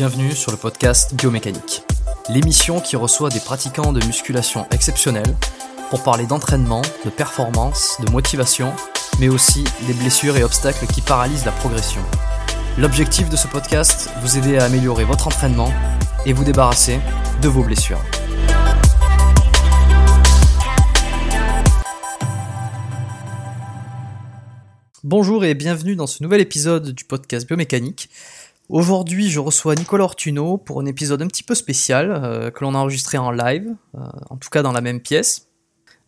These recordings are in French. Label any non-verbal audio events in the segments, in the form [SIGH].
Bienvenue sur le podcast Biomécanique, l'émission qui reçoit des pratiquants de musculation exceptionnels pour parler d'entraînement, de performance, de motivation, mais aussi des blessures et obstacles qui paralysent la progression. L'objectif de ce podcast, vous aider à améliorer votre entraînement et vous débarrasser de vos blessures. Bonjour et bienvenue dans ce nouvel épisode du podcast Biomécanique. Aujourd'hui, je reçois Nicolas Ortuno pour un épisode un petit peu spécial euh, que l'on a enregistré en live, euh, en tout cas dans la même pièce.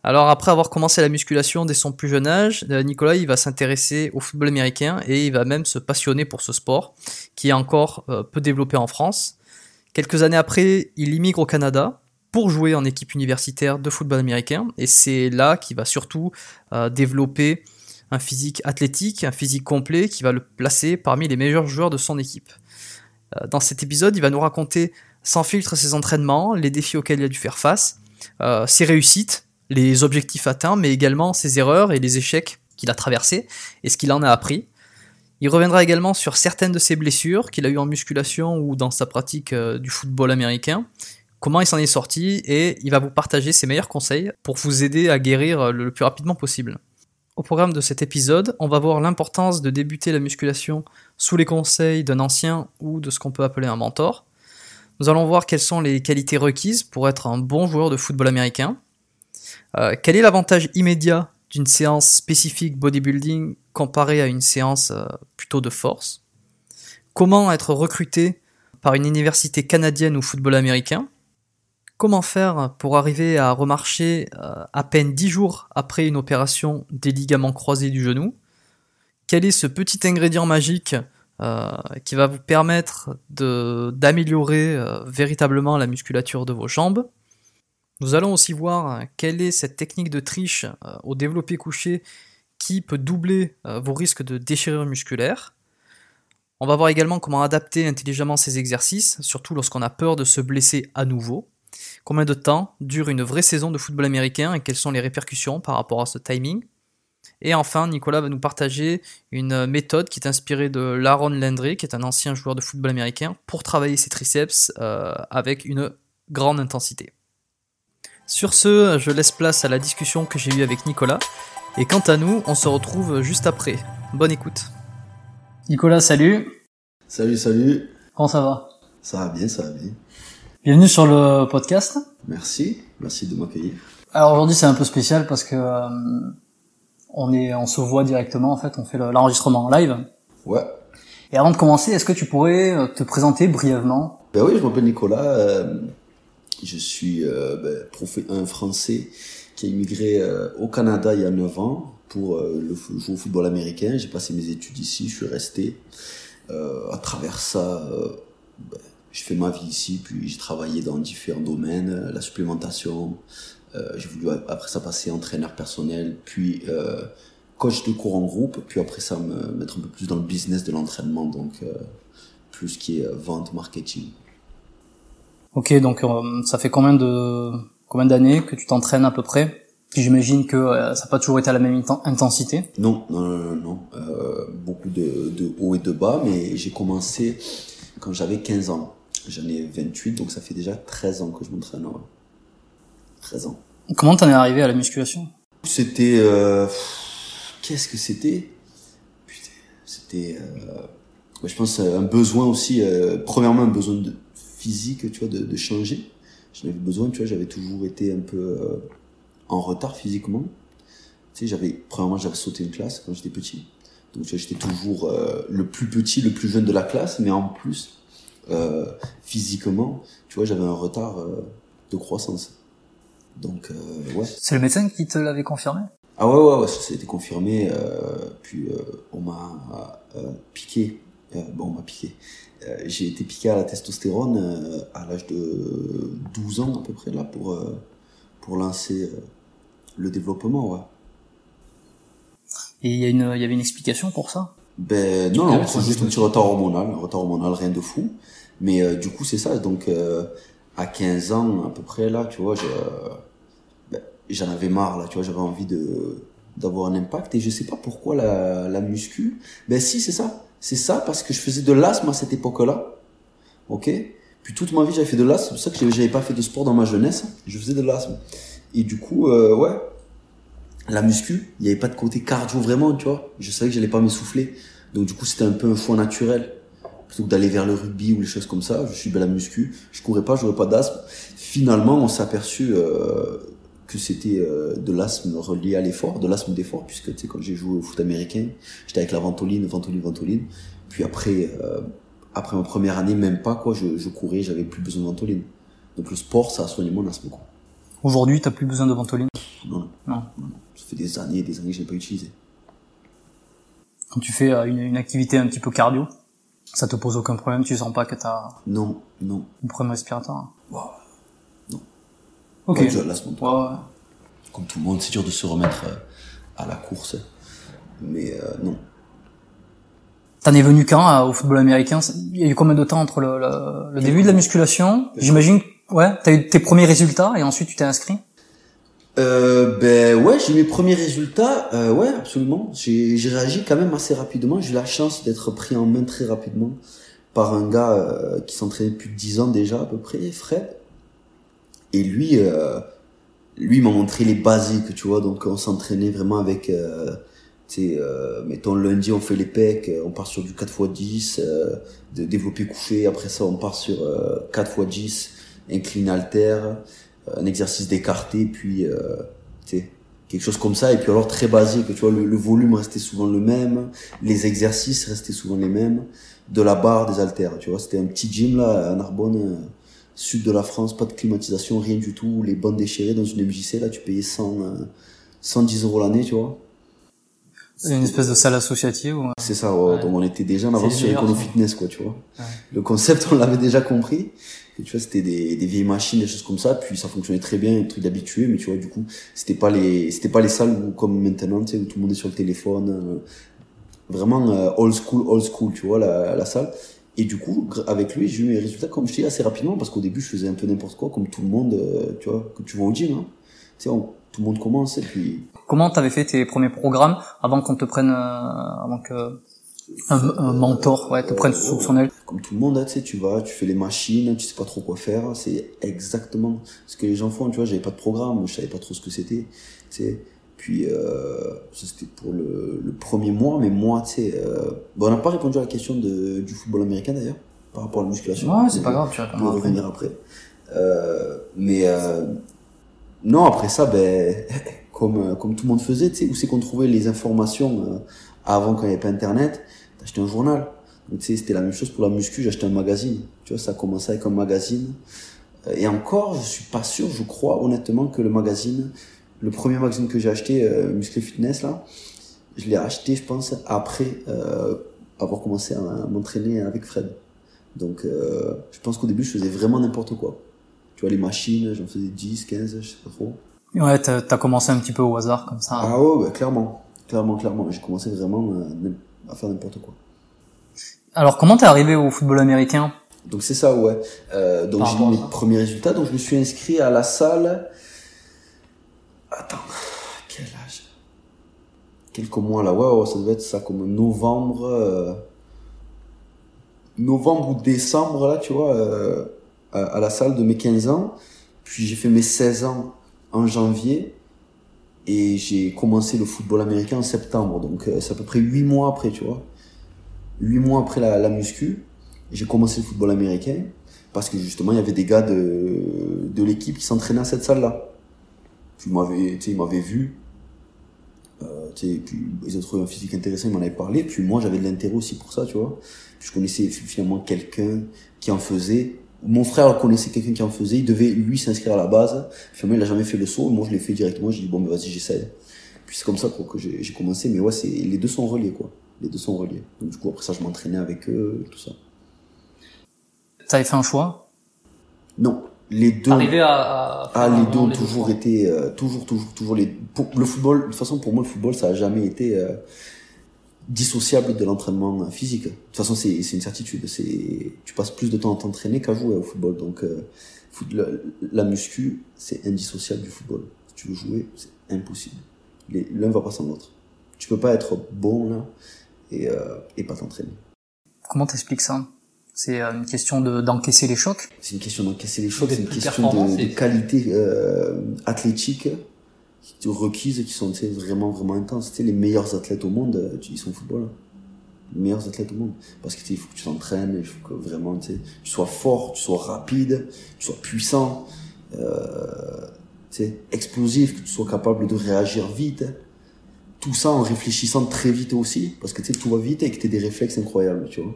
Alors après avoir commencé la musculation dès son plus jeune âge, euh, Nicolas va s'intéresser au football américain et il va même se passionner pour ce sport qui est encore peu développé en France. Quelques années après, il immigre au Canada pour jouer en équipe universitaire de football américain et c'est là qu'il va surtout développer un physique athlétique, un physique complet qui va le placer parmi les meilleurs joueurs de son équipe. Euh, Dans cet épisode, il va nous raconter sans filtre ses entraînements, les défis auxquels il a dû faire face, euh, ses réussites, les objectifs atteints, mais également ses erreurs et les échecs qu'il a traversés et ce qu'il en a appris. Il reviendra également sur certaines de ses blessures qu'il a eues en musculation ou dans sa pratique euh, du football américain, comment il s'en est sorti et il va vous partager ses meilleurs conseils pour vous aider à guérir le plus rapidement possible. Au programme de cet épisode, on va voir l'importance de débuter la musculation sous les conseils d'un ancien ou de ce qu'on peut appeler un mentor. Nous allons voir quelles sont les qualités requises pour être un bon joueur de football américain. Euh, quel est l'avantage immédiat d'une séance spécifique bodybuilding comparée à une séance euh, plutôt de force? Comment être recruté par une université canadienne ou football américain? Comment faire pour arriver à remarcher euh, à peine 10 jours après une opération des ligaments croisés du genou? Quel est ce petit ingrédient magique euh, qui va vous permettre d'améliorer euh, véritablement la musculature de vos jambes? Nous allons aussi voir quelle est cette technique de triche au développé couché qui peut doubler vos risques de déchirure musculaire. On va voir également comment adapter intelligemment ces exercices, surtout lorsqu'on a peur de se blesser à nouveau. Combien de temps dure une vraie saison de football américain et quelles sont les répercussions par rapport à ce timing? Et enfin, Nicolas va nous partager une méthode qui est inspirée de Laron Landry, qui est un ancien joueur de football américain, pour travailler ses triceps euh, avec une grande intensité. Sur ce, je laisse place à la discussion que j'ai eue avec Nicolas. Et quant à nous, on se retrouve juste après. Bonne écoute. Nicolas, salut. Salut, salut. Comment ça va? Ça va bien, ça va bien. Bienvenue sur le podcast. Merci, merci de m'accueillir. Alors aujourd'hui c'est un peu spécial parce que euh, on est, on se voit directement en fait, on fait l'enregistrement en live. Ouais. Et avant de commencer, est-ce que tu pourrais euh, te présenter brièvement? Ben oui, je m'appelle Nicolas. Euh, je suis euh, ben, un Français qui a immigré au Canada il y a 9 ans pour le jouer au football américain. J'ai passé mes études ici, je suis resté. à travers ça, ben, je fais ma vie ici, puis j'ai travaillé dans différents domaines, la supplémentation, euh, j'ai voulu après ça passer entraîneur personnel, puis euh, coach de cours en groupe, puis après ça me mettre un peu plus dans le business de l'entraînement, donc euh, plus ce qui est vente, marketing. Ok, donc ça fait combien de combien d'années que tu t'entraînes à peu près? Puis j'imagine que ça n'a pas toujours été à la même intensité. Non, non, non, non. Euh, beaucoup de, de hauts et de bas, mais j'ai commencé quand j'avais 15 ans. J'en ai 28, donc ça fait déjà 13 ans que je m'entraîne. 13 ans. Comment t'en es arrivé à la musculation? C'était... Euh, Qu'est-ce que c'était? Putain, c'était... Euh, je pense un besoin aussi, euh, premièrement un besoin de physique, tu vois, de, de changer. J'en avais besoin, tu vois, j'avais toujours été un peu euh, en retard physiquement. Tu sais, j'avais, premièrement, j'avais sauté une classe quand j'étais petit. Donc, tu vois, j'étais toujours euh, le plus petit, le plus jeune de la classe, mais en plus, euh, physiquement, tu vois, j'avais un retard de croissance. Donc, euh, ouais. C'est le médecin qui te l'avait confirmé? Ah ouais, ouais, ouais, ça a été confirmé. Euh, puis euh, on m'a euh, piqué. Euh, bon, on m'a piqué. J'ai été piqué à la testostérone à l'âge de 12 ans à peu près là pour pour lancer le développement, ouais. Et il y, a une, il y avait une explication pour ça? Ben non, non c'est juste un petit retard hormonal, retard hormonal, rien de fou. Mais du coup, c'est ça. Donc, à 15 ans à peu près là, tu vois, ben, j'en avais marre là, tu vois, j'avais envie de d'avoir un impact et je sais pas pourquoi la, la muscu. Ben si, c'est ça. C'est ça parce que je faisais de l'asthme à cette époque-là. OK? Puis toute ma vie, j'avais fait de l'asthme, c'est pour ça que j'avais pas fait de sport dans ma jeunesse, je faisais de l'asthme. Et du coup euh, ouais, la muscu, il y avait pas de côté cardio vraiment, tu vois. Je savais que j'allais pas m'essouffler. Donc du coup, c'était un peu un choix naturel plutôt que d'aller vers le rugby ou les choses comme ça. Je suis belle à muscu, je courais pas, j'aurais pas d'asthme. Finalement, on s'est aperçu euh, que c'était euh, de l'asthme relié à l'effort, de l'asthme d'effort, puisque tu sais quand j'ai joué au foot américain, j'étais avec la ventoline, ventoline, ventoline. Puis après, euh, après ma première année, même pas quoi, je, je courais, j'avais plus besoin de ventoline. Donc le sport, ça a soigné mon asthme quoi. Aujourd'hui, t'as plus besoin de ventoline? Non, non, non, Ça fait des années et des années que je l'ai pas utilisé. Quand tu fais une, une activité un petit peu cardio, ça te pose aucun problème Tu sens pas que t'as non non un problème respiratoire wow. Non. Ok. Comme tout le monde, c'est dur de se remettre euh, à la course, mais euh, non. T'en es venu quand au football américain? Il y a eu combien de temps entre le, le, le début de la musculation? J'imagine, ouais, t'as eu tes premiers résultats et ensuite tu t'es inscrit? Euh, ben ouais, j'ai mes premiers résultats. Euh, ouais, absolument. J'ai réagi quand même assez rapidement. J'ai eu la chance d'être pris en main très rapidement par un gars euh, qui s'entraînait depuis 10 ans déjà à peu près, Fred. Et lui, euh, lui m'a montré les basiques, tu vois. Donc on s'entraînait vraiment avec, euh, tu sais, euh, mettons lundi on fait les pecs, on part sur du 4 x 10, de développer couché. Après ça on part sur 4 x 10, incline alter un exercice d'écarté, puis euh, quelque chose comme ça. Et puis alors très basique, tu vois, le, volume restait souvent le même, les exercices restaient souvent les mêmes, de la barre, des haltères, tu vois. C'était un petit gym là à Narbonne, euh, sud de la France, pas de climatisation, rien du tout, les bandes déchirées dans une MJC, là tu payais 100, 110 euh, euros l'année, tu vois. C'est une espèce de salle associative ou... C'est ça, ouais. Ouais. donc on était déjà en avance sur le Econo. Fitness, quoi, tu vois. Ouais. Le concept, on l'avait déjà compris. Tu vois, c'était des, des vieilles machines, des choses comme ça, puis ça fonctionnait très bien, un truc d'habitué, mais tu vois, du coup, c'était pas les, c'était pas les salles où, comme maintenant, tu sais, où tout le monde est sur le téléphone, euh, vraiment euh, old school, old school, tu vois, la, la salle. Et du coup, avec lui, j'ai eu mes résultats, comme je dis, assez rapidement, parce qu'au début, je faisais un peu n'importe quoi, comme tout le monde, euh, tu vois, que tu vois au gym, hein. Tu sais, tout le monde commence, et puis, Comment t'avais fait tes premiers programmes avant qu'on te prenne, euh, avant que un, un mentor ouais, te prenne sous son aile comme tout le monde, hein, tu sais, tu vas, tu fais les machines, tu sais pas trop quoi faire. C'est exactement ce que les gens font, tu vois. J'avais pas de programme, je savais pas trop ce que c'était, tu sais. Puis, euh, ça c'était pour le, le premier mois, mais moi, tu sais, euh, bon, on n'a pas répondu à la question de, du football américain d'ailleurs, par rapport à la musculation. Ouais, c'est pas grave, tu vas revenir après. Euh, mais euh, non, après ça, ben, [LAUGHS] comme, euh, comme tout le monde faisait, tu sais, où c'est qu'on trouvait les informations euh, avant quand il n'y avait pas Internet, t'achetais un journal. Donc, tu sais, c'était la même chose pour la muscu, j'achetais un magazine. Tu vois, ça a commencé avec un magazine. Euh, Et encore, je suis pas sûr, je crois honnêtement que le magazine, le premier magazine que j'ai acheté, euh, Muscle Fitness, là, je l'ai acheté, je pense, après euh, avoir commencé à m'entraîner avec Fred. Donc, euh, je pense qu'au début, je faisais vraiment n'importe quoi. Tu vois, les machines, j'en faisais 10, 15, je sais pas trop. Ouais, t'as as commencé un petit peu au hasard comme ça. Ah ouais, bah, clairement. Clairement, clairement. J'ai commencé vraiment euh, à faire n'importe quoi. Alors comment t'es arrivé au football américain? Donc c'est ça, ouais. Euh, donc j'ai eu mes premiers résultats. Donc je me suis inscrit à la salle. Attends, quel âge? Quelques mois là, ouais, ouais, ça devait être ça comme novembre, euh, novembre ou décembre là, tu vois, euh, à, à la salle de mes 15 ans. Puis j'ai fait mes 16 ans en janvier et j'ai commencé le football américain en septembre. Donc euh, c'est à peu près 8 mois après, tu vois. 8 mois après la, la muscu j'ai commencé le football américain parce que justement il y avait des gars de, de l'équipe qui s'entraînaient à cette salle-là. Puis ils m'avaient, vu. Euh, puis ils ont trouvé un physique intéressant, ils m'en avaient parlé. Puis moi j'avais de l'intérêt aussi pour ça, tu vois. Puis je connaissais finalement quelqu'un qui en faisait. Mon frère connaissait quelqu'un qui en faisait. Il devait lui s'inscrire à la base. Finalement il a jamais fait le saut. Moi je l'ai fait directement. J'ai dit bon ben vas-y j'essaie. Puis c'est comme ça quoi, que j'ai commencé. Mais ouais c'est les deux sont reliés quoi. Les deux sont reliés. Donc du coup après ça je m'entraînais avec eux, tout ça. T'avais fait un choix? Non, les deux. Arrivé à, à Ah, les deux ont toujours été, euh, toujours, toujours, toujours les. Pour le football, de toute façon, pour moi, le football, ça a jamais été euh, dissociable de l'entraînement physique. De toute façon, c'est c'est une certitude. C'est, tu passes plus de temps à t'entraîner qu'à jouer au football. Donc, euh, foot- la, la muscu, c'est indissociable du football. Si tu veux jouer, c'est impossible. L'un va pas sans l'autre. Tu peux pas être bon là et, euh, et pas t'entraîner. Comment t'expliques ça? C'est euh, une question de d'encaisser les chocs? C'est une question d'encaisser les chocs, c'est une question de, c'est- de qualité euh, athlétique requises qui sont vraiment vraiment intenses. Tu sais, les meilleurs athlètes au monde, euh, ils sont au football. hein. Les meilleurs athlètes au monde. Parce que tu sais, il faut que tu t'entraînes, il faut que vraiment tu, sois fort, tu sois rapide, tu sois puissant, euh, explosif, que tu sois capable de réagir vite. Tout ça en réfléchissant très vite aussi, parce que tu sais, tout va vite et que tu des réflexes incroyables, tu vois.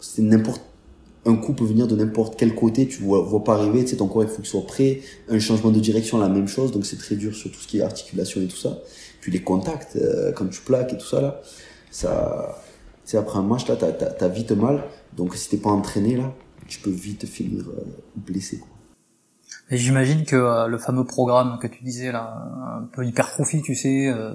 C'est n'importe un coup peut venir de n'importe quel côté, tu vois, vois pas arriver, tu sais, ton corps il faut qu'il soit prêt, un changement de direction, la même chose, donc c'est très dur sur tout ce qui est articulation et tout ça. Puis les contacts, euh, quand tu plaques et tout ça là, ça, sais, après un match là, t'as, vite mal, donc si t'es pas entraîné là, tu peux vite finir euh, blessé. Et j'imagine que euh, le fameux programme que tu disais là, un peu hypertrophie, tu sais, euh,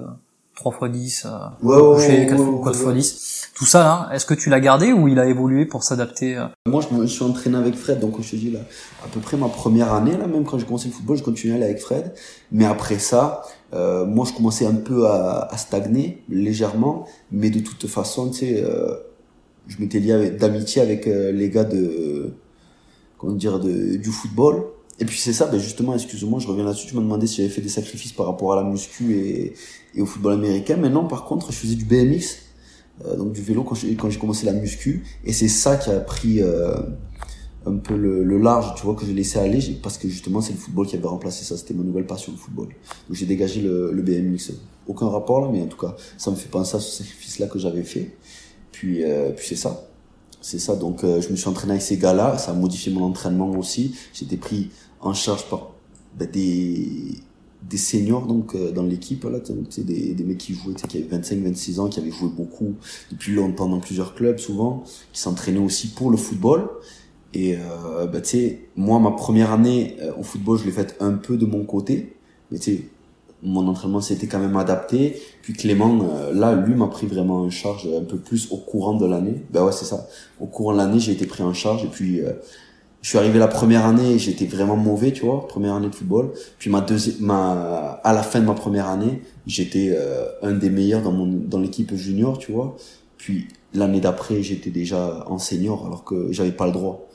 3 x 10, euh, Ouais, ouais, 4, ouais, ouais, 4 ouais. x 10, tout ça là, est-ce que tu l'as gardé ou il a évolué pour s'adapter euh Moi, je me suis entraîné avec Fred, donc je te dis là, à peu près ma première année là, même quand j'ai commencé le football, je continuais à aller avec Fred. Mais après ça, euh, moi, je commençais un peu à, à stagner légèrement, mais de toute façon, tu sais, euh, je m'étais lié d'amitié avec euh, les gars de, comment dire, de, du football. Et puis c'est ça, ben justement, excuse-moi, je reviens là-dessus. Tu m'as demandé si j'avais fait des sacrifices par rapport à la muscu et, au football américain. Maintenant, par contre, je faisais du BMX, euh, donc du vélo quand j'ai quand commencé la muscu, et c'est ça qui a pris euh, un peu le, large, tu vois, que j'ai laissé aller, parce que justement c'est le football qui avait remplacé ça. C'était ma nouvelle passion, le football. Donc j'ai dégagé le, BMX. Aucun rapport là, mais en tout cas, ça me fait penser à ce sacrifice-là que j'avais fait. Puis, euh, puis c'est ça. C'est ça, donc je me suis entraîné avec ces gars-là, ça a modifié mon entraînement aussi. J'étais pris en charge par ben, des, des seniors donc euh, dans l'équipe là tu sais des, des mecs qui jouaient qui avaient 25 26 ans qui avaient joué beaucoup depuis longtemps dans plusieurs clubs souvent qui s'entraînaient aussi pour le football. Et euh, bah, tu sais moi ma première année euh, au football je l'ai faite un peu de mon côté mais tu sais mon entraînement s'était quand même adapté. Puis Clément euh, là lui m'a pris vraiment en charge un peu plus au courant de l'année. Bah ouais c'est ça. Au courant de l'année j'ai été pris en charge. Et puis euh, je suis arrivé la première année, j'étais vraiment mauvais, tu vois, première année de football. Puis ma deuxième, ma, à la fin de ma première année, j'étais euh, un des meilleurs dans mon, dans l'équipe junior, tu vois. Puis l'année d'après, j'étais déjà en senior, alors que j'avais pas le droit,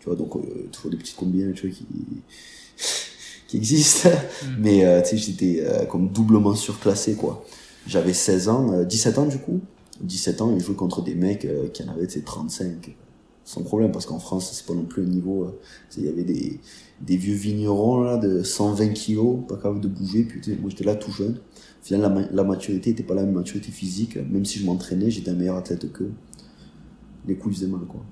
tu vois. Donc euh, toujours des petites combines, tu vois, qui [LAUGHS] qui existent. Mais euh, tu sais, j'étais euh, comme doublement surclassé, quoi. J'avais 16 ans, euh, 17 ans du coup. 17 ans, et je jouais contre des mecs euh, qui en avaient, tu sais, 35 sans problème parce qu'en France c'est pas non plus un niveau euh, il y avait des des vieux vignerons là de 120 kilos pas capable de bouger puis moi j'étais là tout jeune au final la, la maturité était pas la même maturité physique même si je m'entraînais j'étais un meilleur athlète qu'eux les coups faisaient mal quoi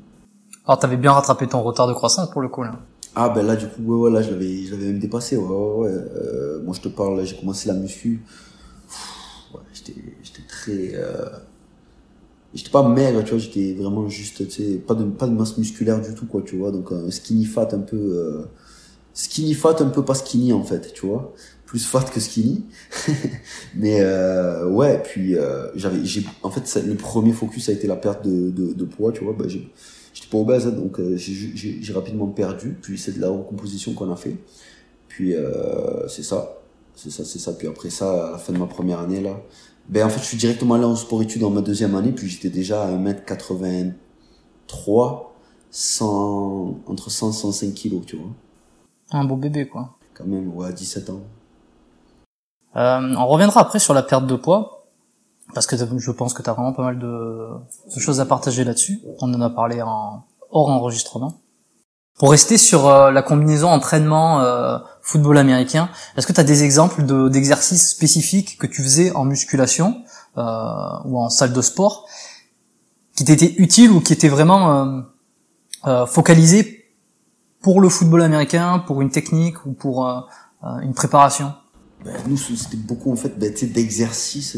Alors t'avais bien rattrapé ton retard de croissance pour le coup là. ah ben là du coup ouais, ouais là je l'avais je l'avais même dépassé ouais ouais, ouais. Euh, moi je te parle là, j'ai commencé la muscu Pff, ouais, j'étais j'étais très euh, j'étais pas maigre tu vois j'étais vraiment juste tu sais pas de pas de masse musculaire du tout quoi tu vois. Donc un skinny fat un peu euh, skinny fat un peu pas skinny en fait tu vois. Plus fat que skinny. [LAUGHS] Mais euh, ouais puis euh, j'avais j'ai en fait le premier focus a été la perte de de, de poids tu vois. Bah, j'étais pas obèse hein, donc euh, j'ai rapidement perdu. Puis c'est de la recomposition qu'on a fait. Puis euh, c'est ça. C'est ça c'est ça. Puis après ça à la fin de ma première année là ben en fait je suis directement allé en sport études dans ma deuxième année puis j'étais déjà à 1m83 100 entre 100 et 105 kilos tu vois Un beau bébé quoi. quand même ouais à 17 ans Euh, on reviendra après sur la perte de poids, parce que je pense que tu as vraiment pas mal de, de choses à partager là-dessus. On en a parlé en hors enregistrement. Pour rester sur euh, la combinaison entraînement euh, football américain, est-ce que tu as des exemples de- d'exercices spécifiques que tu faisais en musculation euh, ou en salle de sport qui t'étaient utiles ou qui étaient vraiment euh, euh, focalisés pour le football américain, pour une technique ou pour euh, une préparation? Ben, nous c'était beaucoup en fait ben, d'exercices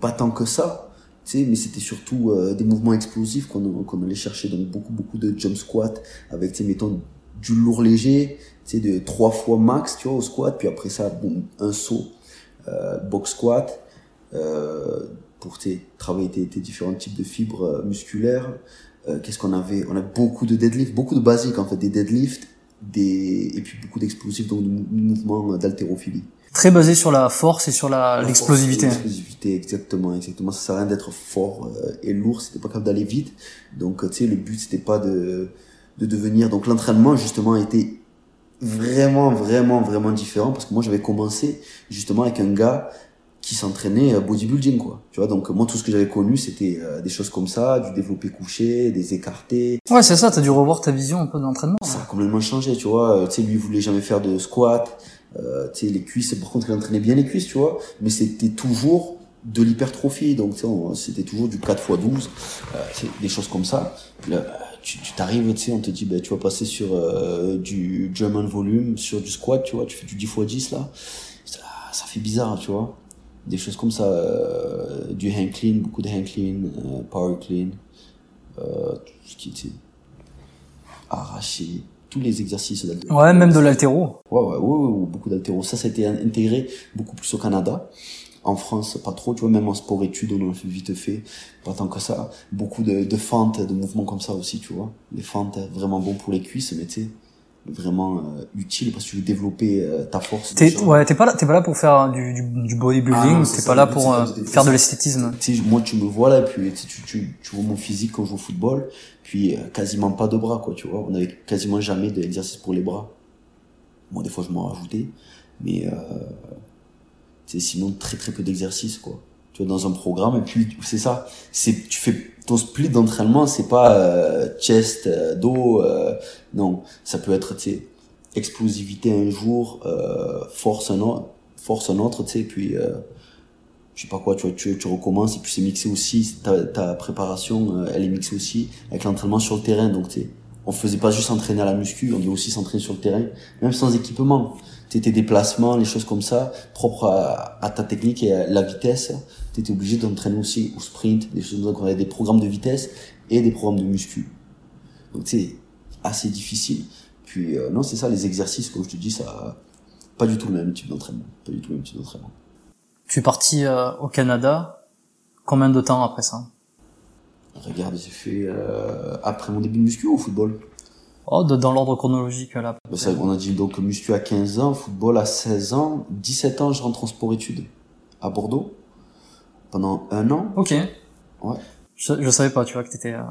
pas tant que ça mais c'était surtout euh, des mouvements explosifs qu'on allait chercher donc beaucoup beaucoup de jump squat avec mettons du lourd léger tu sais de trois fois max tu vois au squat puis après ça un saut euh, box squat euh, pour travailler tes, différents types de fibres musculaires qu'est-ce qu'on avait? On a beaucoup de deadlift beaucoup de basiques en fait des deadlifts des et puis beaucoup d'explosifs donc de mou- mouvements d'haltérophilie très basé sur la force et sur la la l'explosivité. L'explosivité, exactement, exactement. Ça sert à rien d'être fort euh, et lourd, c'était pas capable d'aller vite. Donc, euh, tu sais, le but, c'était pas de, de devenir. Donc, l'entraînement, justement, a été vraiment, vraiment, vraiment différent parce que moi, j'avais commencé, justement, avec un gars qui s'entraînait euh, bodybuilding, quoi. Tu vois, donc, moi, tout ce que j'avais connu, c'était euh, des choses comme ça, du développé couché, des écartés. Ouais, c'est ça, t'as dû revoir ta vision un peu de l'entraînement. Ça a complètement changé, tu vois. Tu sais, lui, il voulait jamais faire de squat. Euh, les cuisses, par contre, il entraînait bien les cuisses, tu vois. Mais c'était toujours de l'hypertrophie. Donc, c'était toujours du 4 x 12. Euh, des choses comme ça. Là, tu t'arrives, tu sais, on te dit, ben, tu vas passer sur euh, du German volume, sur du squat, tu vois. Tu fais du 10 x 10, là. Ça, fait bizarre, tu vois. Des choses comme ça. du hang clean, beaucoup de hang clean, power clean. Tout ce qui était arraché. Tous les exercices d'haltéro. Ouais, même de l'altéro. Ouais, ouais, ouais, beaucoup d'haltéro. Ça, ça a été intégré beaucoup plus au Canada. En France, pas trop, tu vois, même en sport études, on en fait vite fait, pas tant que ça. Beaucoup de, de fentes, de mouvements comme ça aussi, tu vois. Les fentes, vraiment bon pour les cuisses, mais tu sais, vraiment euh, utile parce que tu veux développer euh, ta force. T'es, ouais, t'es pas là, t'es pas là pour faire du, du, du Ah bodybuilding, c'est t'es pas là pour c'est euh, faire de c'est- l'esthétisme. Moi, tu me vois là, puis tu, tu, tu, vois mon physique quand je joue au football, puis euh, quasiment pas de bras, quoi, tu vois. On avait quasiment jamais d'exercice pour les bras. Moi, des fois, je m'en rajoutais, mais euh, tu sais, sinon, très très peu d'exercices, quoi. Tu vois, dans un programme, et puis c'est ça, c'est tu fais ton split d'entraînement, c'est pas euh, chest, euh, dos, euh, non, ça peut être, explosivité un jour, force un autre, force un autre, tu sais, puis je sais pas quoi, tu tu, tu recommences et puis c'est mixé aussi, ta, ta préparation, elle est mixée aussi avec l'entraînement sur le terrain. Donc, tu on faisait pas juste s'entraîner à la muscu, on devait aussi s'entraîner sur le terrain, même sans équipement. Tes déplacements, les choses comme ça, propres à, à ta technique et à la vitesse, tu étais obligé d'entraîner aussi au sprint, des choses comme ça, des programmes de vitesse et des programmes de muscu. Donc c'est assez difficile. Puis euh, non, c'est ça, les exercices, comme je te dis, ça, pas du tout le même type d'entraînement, pas du tout le même type d'entraînement. Tu es parti euh, au Canada, combien de temps après ça? Regarde, j'ai fait euh, après mon début de muscu au football. Oh, de- dans l'ordre chronologique là. Bah, ça, on a dit donc muscu à 15 ans, football à 16 ans, 17 ans je rentre en sport-études à Bordeaux pendant un an. Ok. Ouais. Je, je savais pas, tu vois, que t'étais, euh,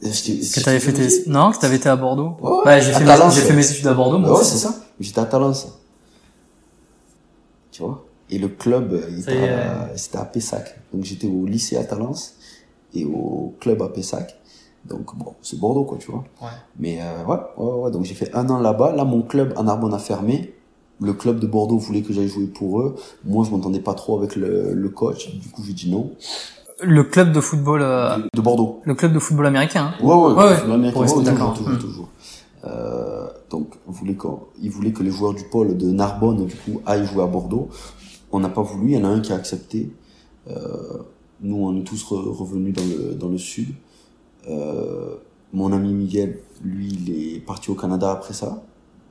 que t'avais fait tes, non, que t'avais été à Bordeaux? Ouais, j'ai fait, mes, fait études à Bordeaux, moi Ouais, c'est ça. J'étais à Talence. Tu vois? Et le club, euh, il Ça était y est. à- c'était à Pessac. Donc j'étais au lycée à Talence et au club à Pessac. Donc bon, c'est Bordeaux quoi, tu vois. Ouais. Mais euh, ouais, ouais, ouais, donc j'ai fait un an là-bas. Là, mon club en Narbonne a fermé. Le club de Bordeaux voulait que j'aille jouer pour eux. Moi, je m'entendais pas trop avec le, le coach. Du coup, j'ai dit non. Le club de football, euh, De, de Bordeaux. le club de football américain. hein. Ouais, ouais, Ouais, ouais, d'accord. toujours, Hmm. toujours. Euh, donc, on voulait il voulait que les joueurs du pôle de Narbonne, du coup, aillent jouer à Bordeaux. On n'a pas voulu, il y en a un qui a accepté. Euh, nous, on est tous re- revenus dans le, dans le sud. Euh, mon ami Miguel, lui, il est parti au Canada après ça.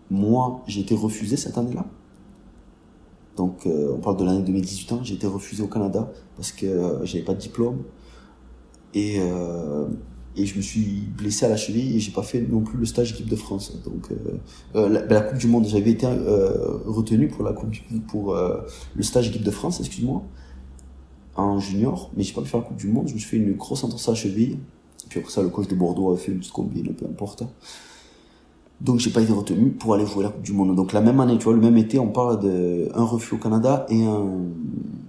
Moi, j'ai été refusé cette année-là. Donc, euh, on parle de l'année 2018 ans, j'ai été refusé au Canada parce que euh, j'avais pas de diplôme. Et, euh, et je me suis blessé à la cheville et j'ai pas fait non plus le stage équipe de France. Donc, la, Coupe du Monde, j'avais été retenu pour la coupe du, pour le stage équipe de France, excuse-moi, en junior, mais j'ai pas pu faire la Coupe du Monde. Je me suis fait une grosse entorse à la cheville. Puis après ça, le coach de Bordeaux a fait une combine, peu importe. Donc j'ai pas été retenu pour aller jouer la Coupe du Monde. Donc la même année, tu vois, le même été, on parle de un refus au Canada et un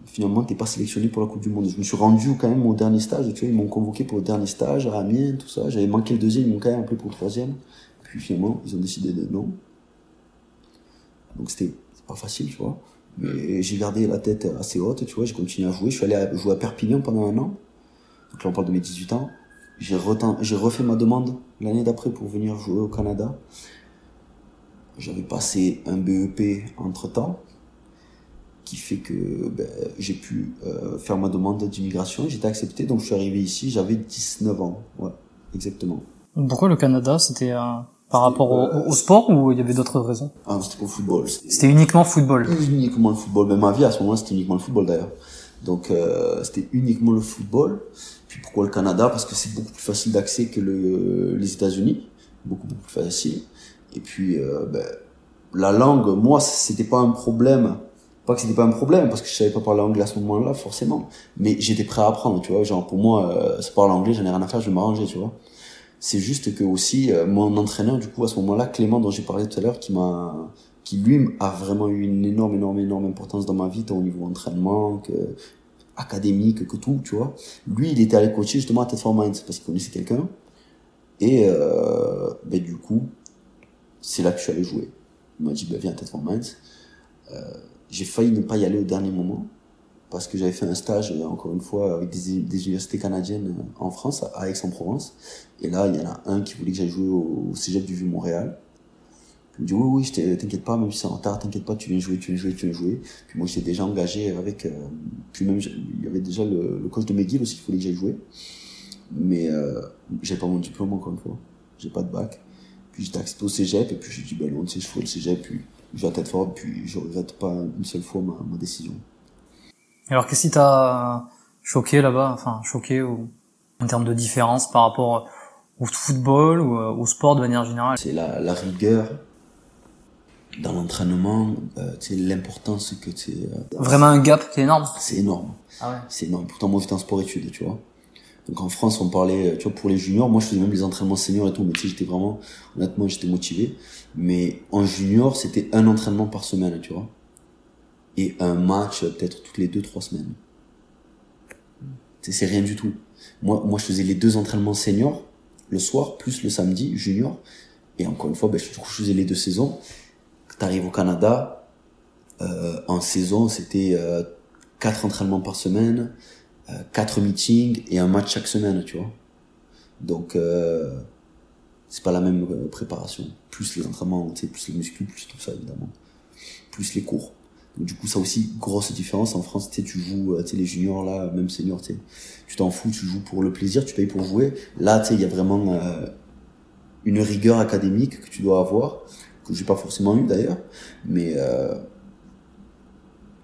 finalement t'es pas sélectionné pour la Coupe du Monde. Je me suis rendu quand même au dernier stage, tu vois, ils m'ont convoqué pour le dernier stage à Amiens, tout ça. J'avais manqué le deuxième, ils m'ont quand même appelé pour le troisième. Puis finalement, ils ont décidé de non. Donc c'était pas facile, tu vois. Mais j'ai gardé la tête assez haute, tu vois, j'ai continué à jouer. Je suis allé jouer à Perpignan pendant un an. Donc là, on parle de mes 18 ans. J'ai refait ma demande l'année d'après pour venir jouer au Canada. J'avais passé un BEP entre temps, qui fait que ben, j'ai pu euh, faire ma demande d'immigration. J'étais accepté, donc je suis arrivé ici, j'avais 19 ans. Ouais, exactement. Pourquoi le Canada C'était euh, par rapport au, au sport ou il y avait d'autres raisons? Ah, c'était le football. C'était uniquement football. uniquement le football. Même ma vie, à ce moment-là, c'était uniquement le football d'ailleurs. Donc, euh, c'était uniquement le football. Puis pourquoi le Canada? Parce que c'est beaucoup plus facile d'accès que le, les États-Unis. Beaucoup, beaucoup plus facile. Et puis, euh, ben, la langue, moi, c'était pas un problème. Pas que c'était pas un problème, parce que je savais pas parler anglais à ce moment-là, forcément. Mais j'étais prêt à apprendre, tu vois. Genre, pour moi, euh, c'est parler anglais, j'en ai rien à faire, je vais m'arranger, tu vois. C'est juste que aussi, euh, mon entraîneur, du coup, à ce moment-là, Clément, dont j'ai parlé tout à l'heure, qui m'a, qui lui a vraiment eu une énorme, énorme, énorme importance dans ma vie, tant au niveau entraînement, que académique, que tout, tu vois. Lui, il était allé coacher justement à for Minds, parce qu'il connaissait quelqu'un. Et, euh, ben, du coup, c'est là que je suis allé jouer. Il m'a dit, ben, viens à for Minds. Euh, j'ai failli ne pas y aller au dernier moment parce que j'avais fait un stage, euh, encore une fois, avec des, universités canadiennes en France, à Aix-en-Provence. Et là, il y en a un qui voulait que j'aille jouer au, au Cégep du Vieux-Montréal. Il me dit, oui, oui, t'inquiète pas, même si c'est en retard, t'inquiète pas, tu viens jouer, tu viens jouer, tu viens jouer. Puis moi, j'étais déjà engagé avec, euh, puis même, il y avait déjà le, le coach de McGill aussi qui voulait que j'aille jouer. Mais, euh, j'avais pas mon diplôme, encore une fois. J'ai pas de bac. Puis j'étais accepté au cégep, et puis j'ai dit, ben non, tu sais, je fais le cégep, puis je vais à tête forte, puis je regrette pas une seule fois ma, ma décision. Alors qu'est-ce qui t'a choqué là-bas? Enfin, choqué ou en termes de différence par rapport au football ou euh, au sport de manière générale? C'est la, la rigueur dans l'entraînement, euh, tu sais, l'importance que tu euh, Vraiment un gap qui est énorme. c'est énorme. Ah ouais. C'est énorme. Pourtant, moi, j'étais en sport-études, tu vois. Donc, en France, on parlait, tu vois, pour les juniors, moi, je faisais même les entraînements seniors et tout, mais tu sais, j'étais vraiment, honnêtement, j'étais motivé. Mais en junior, c'était un entraînement par semaine, tu vois. Et un match, peut-être toutes les deux, trois semaines. C'est rien du tout. Moi, moi, je faisais les deux entraînements seniors, le soir, plus le samedi, junior. Et encore une fois, ben, je faisais les deux saisons. T'arrives au Canada, euh, en saison, c'était euh, quatre entraînements par semaine, euh, quatre meetings et un match chaque semaine, tu vois. Donc, euh, c'est pas la même euh, préparation. Plus les entraînements, tu sais, plus les muscles, plus tout ça, évidemment. plus les cours. Donc, du coup, ça aussi, grosse différence. En France, tu sais, tu joues, tu sais, les juniors, là, même seniors, tu tu t'en fous, tu joues pour le plaisir, tu payes pour jouer. Là, tu sais, il y a vraiment euh, une rigueur académique que tu dois avoir, que j'ai pas forcément eu d'ailleurs, mais euh,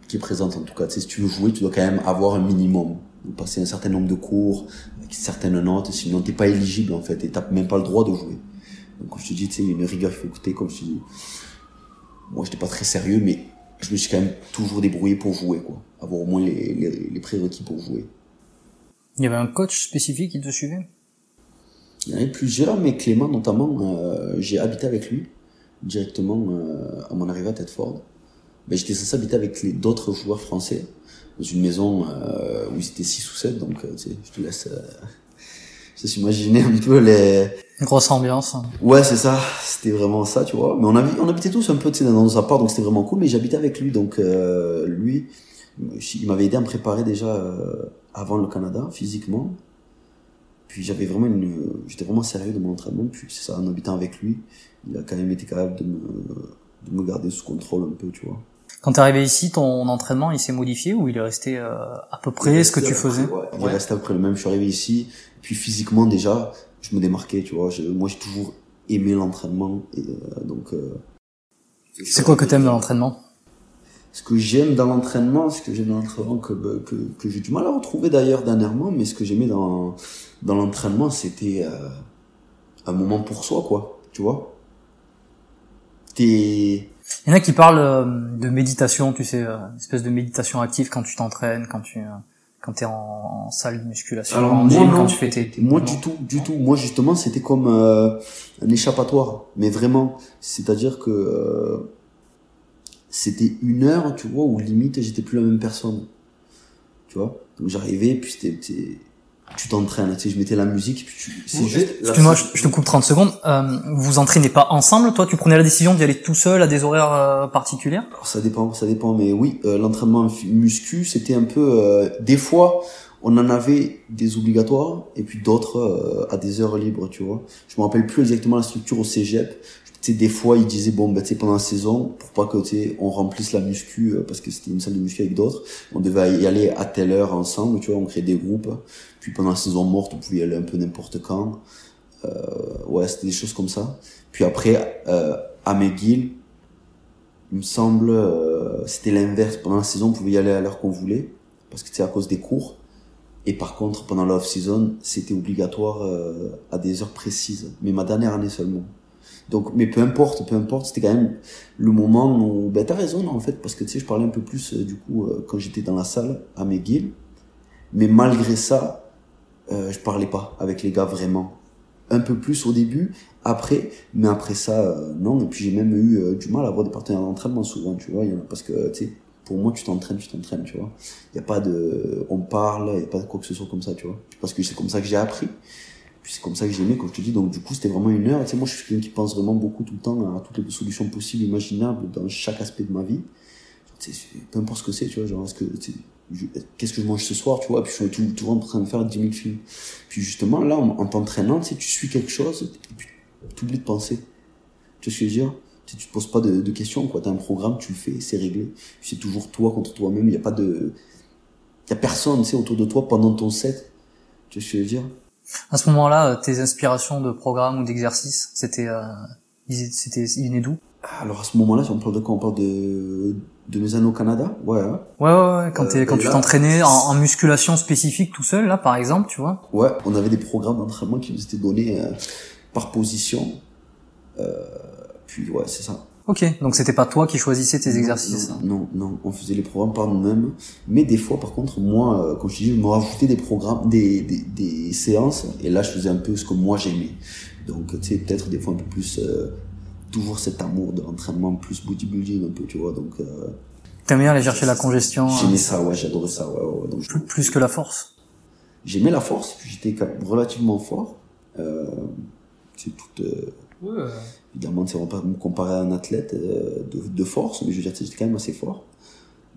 qui est présente en tout cas. Tu sais, si tu veux jouer, tu dois quand même avoir un minimum, passer un certain nombre de cours, avec certaines notes, sinon t'es pas éligible en fait, et t'as même pas le droit de jouer. Donc comme je te dis, tu sais, il y a une rigueur qu'il faut écouter, comme je te dis. Moi, j'étais pas très sérieux, mais je me suis quand même toujours débrouillé pour jouer, quoi. Avoir au moins les, les, les prérequis pour jouer. Il y avait un coach spécifique qui te suivait? Il y en avait plusieurs, mais Clément notamment, euh, j'ai habité avec lui directement euh, à mon arrivée à Tedford. Ben, j'étais censé habiter avec d'autres joueurs français dans une maison euh, où ils étaient 6 ou 7, donc tu sais, je te laisse, je laisse imaginer un peu les... Une grosse ambiance. Ouais, c'est ça, c'était vraiment ça, tu vois. Mais on, avait, on habitait tous un peu tu sais, dans nos apparts, donc c'était vraiment cool, mais j'habitais avec lui, donc lui, il m'avait aidé à me préparer déjà avant le Canada, physiquement. Puis j'avais vraiment une, j'étais vraiment sérieux de mon entraînement. Puis c'est ça, en habitant avec lui, il a quand même été capable de me, de me garder sous contrôle un peu, tu vois. Quand t'es arrivé ici, ton entraînement, il s'est modifié ou il est resté euh, à peu près ce que tu faisais? ouais, Il est resté à peu près le même. Je suis arrivé ici, puis physiquement déjà, je me démarquais, tu vois. Je, moi, j'ai toujours aimé l'entraînement, et euh, donc. Euh, c'est quoi que t'aimes dans l'entraînement? Ce que j'aime dans l'entraînement, ce que j'aime dans l'entraînement que, que, que j'ai du mal à retrouver d'ailleurs dernièrement, mais ce que j'aimais dans, dans l'entraînement, c'était euh, un moment pour soi, quoi. Tu vois T'es... Il y en a qui parlent euh, de méditation, tu sais, euh, une espèce de méditation active quand tu t'entraînes, quand tu quand t'es en, en salle de musculation, Alors, en gym, quand tu fais tes... tes Moi, du tout, du tout. Moi, justement, c'était comme euh, un échappatoire, mais vraiment. C'est-à-dire que euh, c'était une heure, tu vois, où limite, j'étais plus la même personne. Tu vois? Donc, j'arrivais, puis c'était... Tu t'entraînes, tu sais, je mettais la musique, puis tu... C'est juste... Excuse-moi, je, je te coupe 30 secondes. Euh, vous entraînez pas ensemble Toi, tu prenais la décision d'y aller tout seul à des horaires euh, particuliers? Alors, ça dépend, ça dépend, mais oui, euh, l'entraînement muscu, c'était un peu... euh, des fois, on en avait des obligatoires, et puis d'autres euh, à des heures libres, tu vois. Je me rappelle plus exactement la structure au cégep. Des fois, ils disaient, bon, ben, tu pendant la saison, pour pas que, tu on remplisse la muscu, euh, parce que c'était une salle de muscu avec d'autres, on devait y aller à telle heure ensemble, tu vois, on créait des groupes. Puis pendant la saison morte, on pouvait y aller un peu n'importe quand. Euh, ouais, c'était des choses comme ça. Puis après, euh, à McGill, il me semble, euh, c'était l'inverse. Pendant la saison, on pouvait y aller à l'heure qu'on voulait, parce que c'est à cause des cours. Et par contre, pendant l'off-season, c'était obligatoire euh, à des heures précises. Mais ma dernière année seulement. Donc, mais peu importe, peu importe, c'était quand même le moment où, ben t'as raison en fait, parce que tu sais, je parlais un peu plus euh, du coup euh, quand j'étais dans la salle à McGill. Mais malgré ça, euh, je parlais pas avec les gars vraiment. Un peu plus au début, après, mais après ça, euh, non. Et puis j'ai même eu du mal à avoir des partenaires d'entraînement souvent, tu vois. Parce que, tu sais, pour moi, tu t'entraînes, tu t'entraînes, tu vois. Il n'y a pas de, on parle, il n'y a pas de quoi que ce soit comme ça, tu vois. Parce que c'est comme ça que j'ai appris. Puis c'est comme ça que j'aimais, comme je te dis. Donc du coup, c'était vraiment une heure. Tu sais, moi, je suis quelqu'un qui pense vraiment beaucoup tout le temps à toutes les solutions possibles, imaginables dans chaque aspect de ma vie. Tu sais, peu importe ce que c'est, tu vois. Genre, est-ce que, tu sais, qu'est-ce que je mange ce soir, tu vois. Puis je suis tout- toujours en train de faire 10 000 films. Puis justement, là, en, en t'entraînant, tu sais, tu suis quelque chose, et puis tu oublies de penser. Tu vois ce que je veux dire? Tu, tu te poses pas de, de questions, quoi. T'as un programme, tu le fais, c'est réglé. C'est toujours toi contre toi-même. Il y a pas de, il a personne, tu sais, autour de toi pendant ton set. Tu vois ce que je veux dire? À ce moment-là, euh, tes inspirations de programme ou d'exercice, c'était, euh, ils- c'était, ils venaient d'où? Alors à ce moment-là, si on parle de quoi On parle de, de mes années au Canada Ouais, hein. Ouais, ouais, ouais. Quand, Euh, quand tu t'entraînais en, en musculation spécifique tout seul, là, par exemple, tu vois? ouais. On avait des programmes d'entraînement qui nous étaient donnés euh, par position. Euh, puis ouais, c'est ça. Ok. Donc c'était pas toi qui choisissais tes exercices. Non, non, non, on faisait les programmes par nous-mêmes. Mais des fois, par contre, moi, euh, comme je te dis, je me rajoutais des programmes, des, des, des séances, et là, je faisais un peu ce que moi j'aimais. Donc, tu sais, peut-être des fois un peu plus, euh, toujours cet amour de l'entraînement, plus bodybuilding un peu, tu vois. Donc, euh, T'aimes bien aller chercher la congestion j'aimais euh, ça, ouais, j'adorais ça, ouais, ouais, ouais. Donc, je- plus, plus que la force. j'aimais la force, j'étais relativement fort. Euh, c'est tout, euh, évidemment, tu on va pas me comparer à un athlète euh, de, de force, mais je veux dire, tu j'étais quand même assez fort.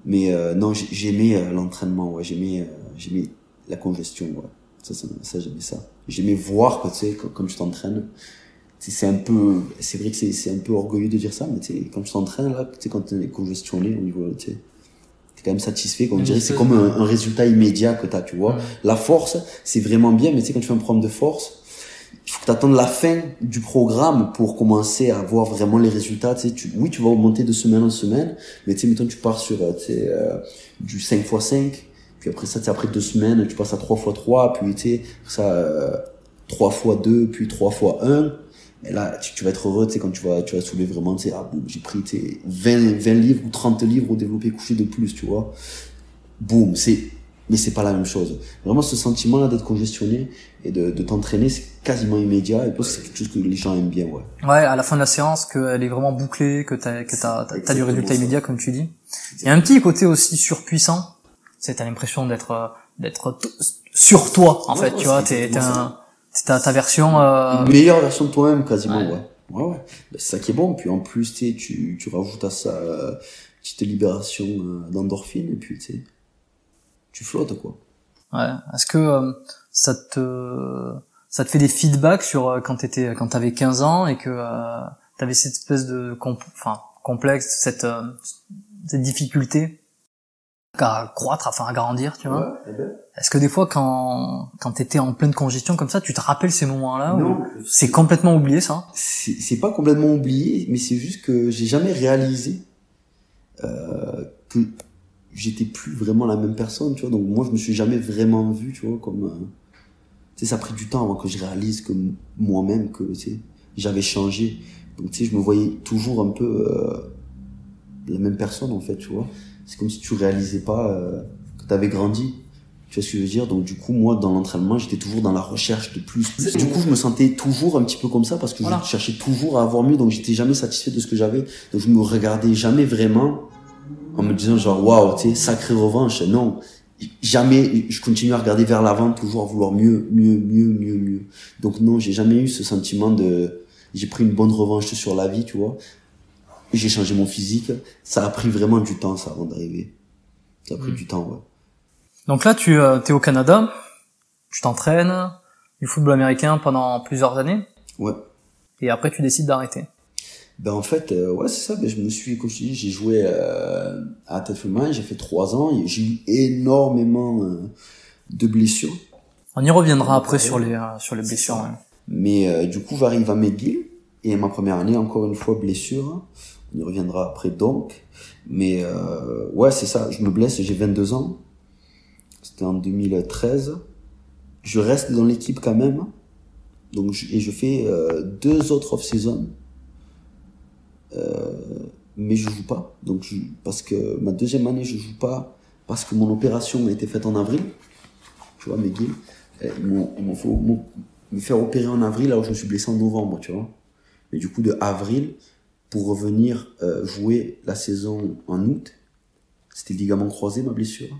Mais euh, non, j'ai- j'aimais euh, l'entraînement, ouais, j'aimais, euh, j'aimais la congestion, ouais. Ça, ça, ça j'aimais ça. J'aimais voir que, tu sais, co- comme tu t'entraînes, c'est un peu, c'est vrai que c'est un peu orgueilleux de dire ça, mais quand tu t'entraînes là, tu sais, quand tu es congestionné au niveau, tu sais, t'es quand même satisfait, comme dirait, c'est comme un, résultat immédiat que t'as, tu vois. La force, c'est vraiment bien, mais tu sais, quand tu fais un programme de force, il faut que tu attendes la fin du programme pour commencer à voir vraiment les résultats. Tu tu, oui, tu vas augmenter de semaine en semaine, mais tu mettons, tu pars sur tu sais, euh, du 5 x 5, puis après ça, tu sais, après deux semaines, tu passes à 3 x 3, puis tu sais, ça, euh, 3 x 2, puis 3 x 1. Et là, tu, vas être heureux, tu sais, quand tu vas, tu vas soulever vraiment, tu sais, ah, boum, j'ai pris, tu sais, 20, 20 livres ou 30 livres au développé couché de plus, tu vois. Boum, c'est, mais c'est pas la même chose. Vraiment, ce sentiment-là d'être congestionné et de, de t'entraîner, c'est quasiment immédiat, et c'est quelque chose que les gens aiment bien, ouais. Ouais, à la fin de la séance, qu'elle est vraiment bouclée, que t'as, que t'as, t'as, du résultat immédiat, comme tu dis. Il y a un petit côté aussi surpuissant. C'est, t'as l'impression d'être, d'être sur toi, en fait, tu vois, t'es, t'es un, c'est ta, version. Euh... Une meilleure version de toi-même, quasiment, ouais. Ouais, ouais. Ben, c'est ça qui est bon. Puis en plus, tu tu, tu rajoutes à ça euh, petite libération euh, d'endorphine, et puis tu sais, tu flottes, quoi. Ouais. Est-ce que euh, ça te ça te fait des feedbacks sur euh, quand t'étais quand t'avais 15 ans et que euh, t'avais cette espèce de enfin complexe cette cette difficulté à croître, enfin à grandir, tu vois? Eh ben. Est-ce que des fois, quand quand t'étais en pleine congestion comme ça, tu te rappelles ces moments-là Non. C'est complètement oublié, ça? C'est pas complètement oublié, mais c'est juste que j'ai jamais réalisé euh, que j'étais plus vraiment la même personne, tu vois. Donc moi, je me suis jamais vraiment vu, tu vois, comme. Euh, tu sais, ça a pris du temps avant que je réalise que moi-même que, tu sais, j'avais changé. Donc tu sais, je me voyais toujours un peu euh, la même personne en fait, tu vois c'est comme si tu réalisais pas euh, que tu avais grandi. Tu vois ce que je veux dire? Donc du coup, moi, dans l'entraînement, j'étais toujours dans la recherche de plus. Du coup, je me sentais toujours un petit peu comme ça parce que je cherchais toujours à avoir mieux, donc j'étais jamais satisfait de ce que j'avais. Donc je me regardais jamais vraiment en me disant genre waouh, tu sais, sacrée revanche. Non, jamais. Je continue à regarder vers l'avant, toujours à vouloir mieux, mieux, mieux, mieux, mieux. Donc non, j'ai jamais eu ce sentiment de j'ai pris une bonne revanche sur la vie, tu vois j'ai changé mon physique. Ça a pris vraiment du temps, ça, avant d'arriver. Ça a pris hmm. du temps, ouais. Donc là, tu euh, es au Canada, tu t'entraînes, du football américain pendant plusieurs années. Ouais. Et après, tu décides d'arrêter. Ben en fait, euh, ouais, c'est ça. Ben, je me suis, comme je dis, j'ai joué euh, à Tetfelman, j'ai fait trois ans, j'ai eu énormément euh, de blessures. On y reviendra après sur les sur les blessures. Mais du coup, j'arrive à McGill et ma première année, encore une fois, blessure. On y reviendra après donc. Mais euh, ouais, c'est ça. Je me blesse, j'ai 22 ans. C'était en 2013. Je reste dans l'équipe quand même. Donc, et je fais euh, deux autres off-season. Euh, mais je joue pas. Donc, je, parce que ma deuxième année, je joue pas parce que mon opération a été faite en avril. Tu vois, McGill. Ils m'ont fait me faire opérer en avril alors je me suis blessé en novembre, tu vois. Mais du coup, de avril, pour revenir euh, jouer la saison en août. C'était ligament croisé, ma blessure.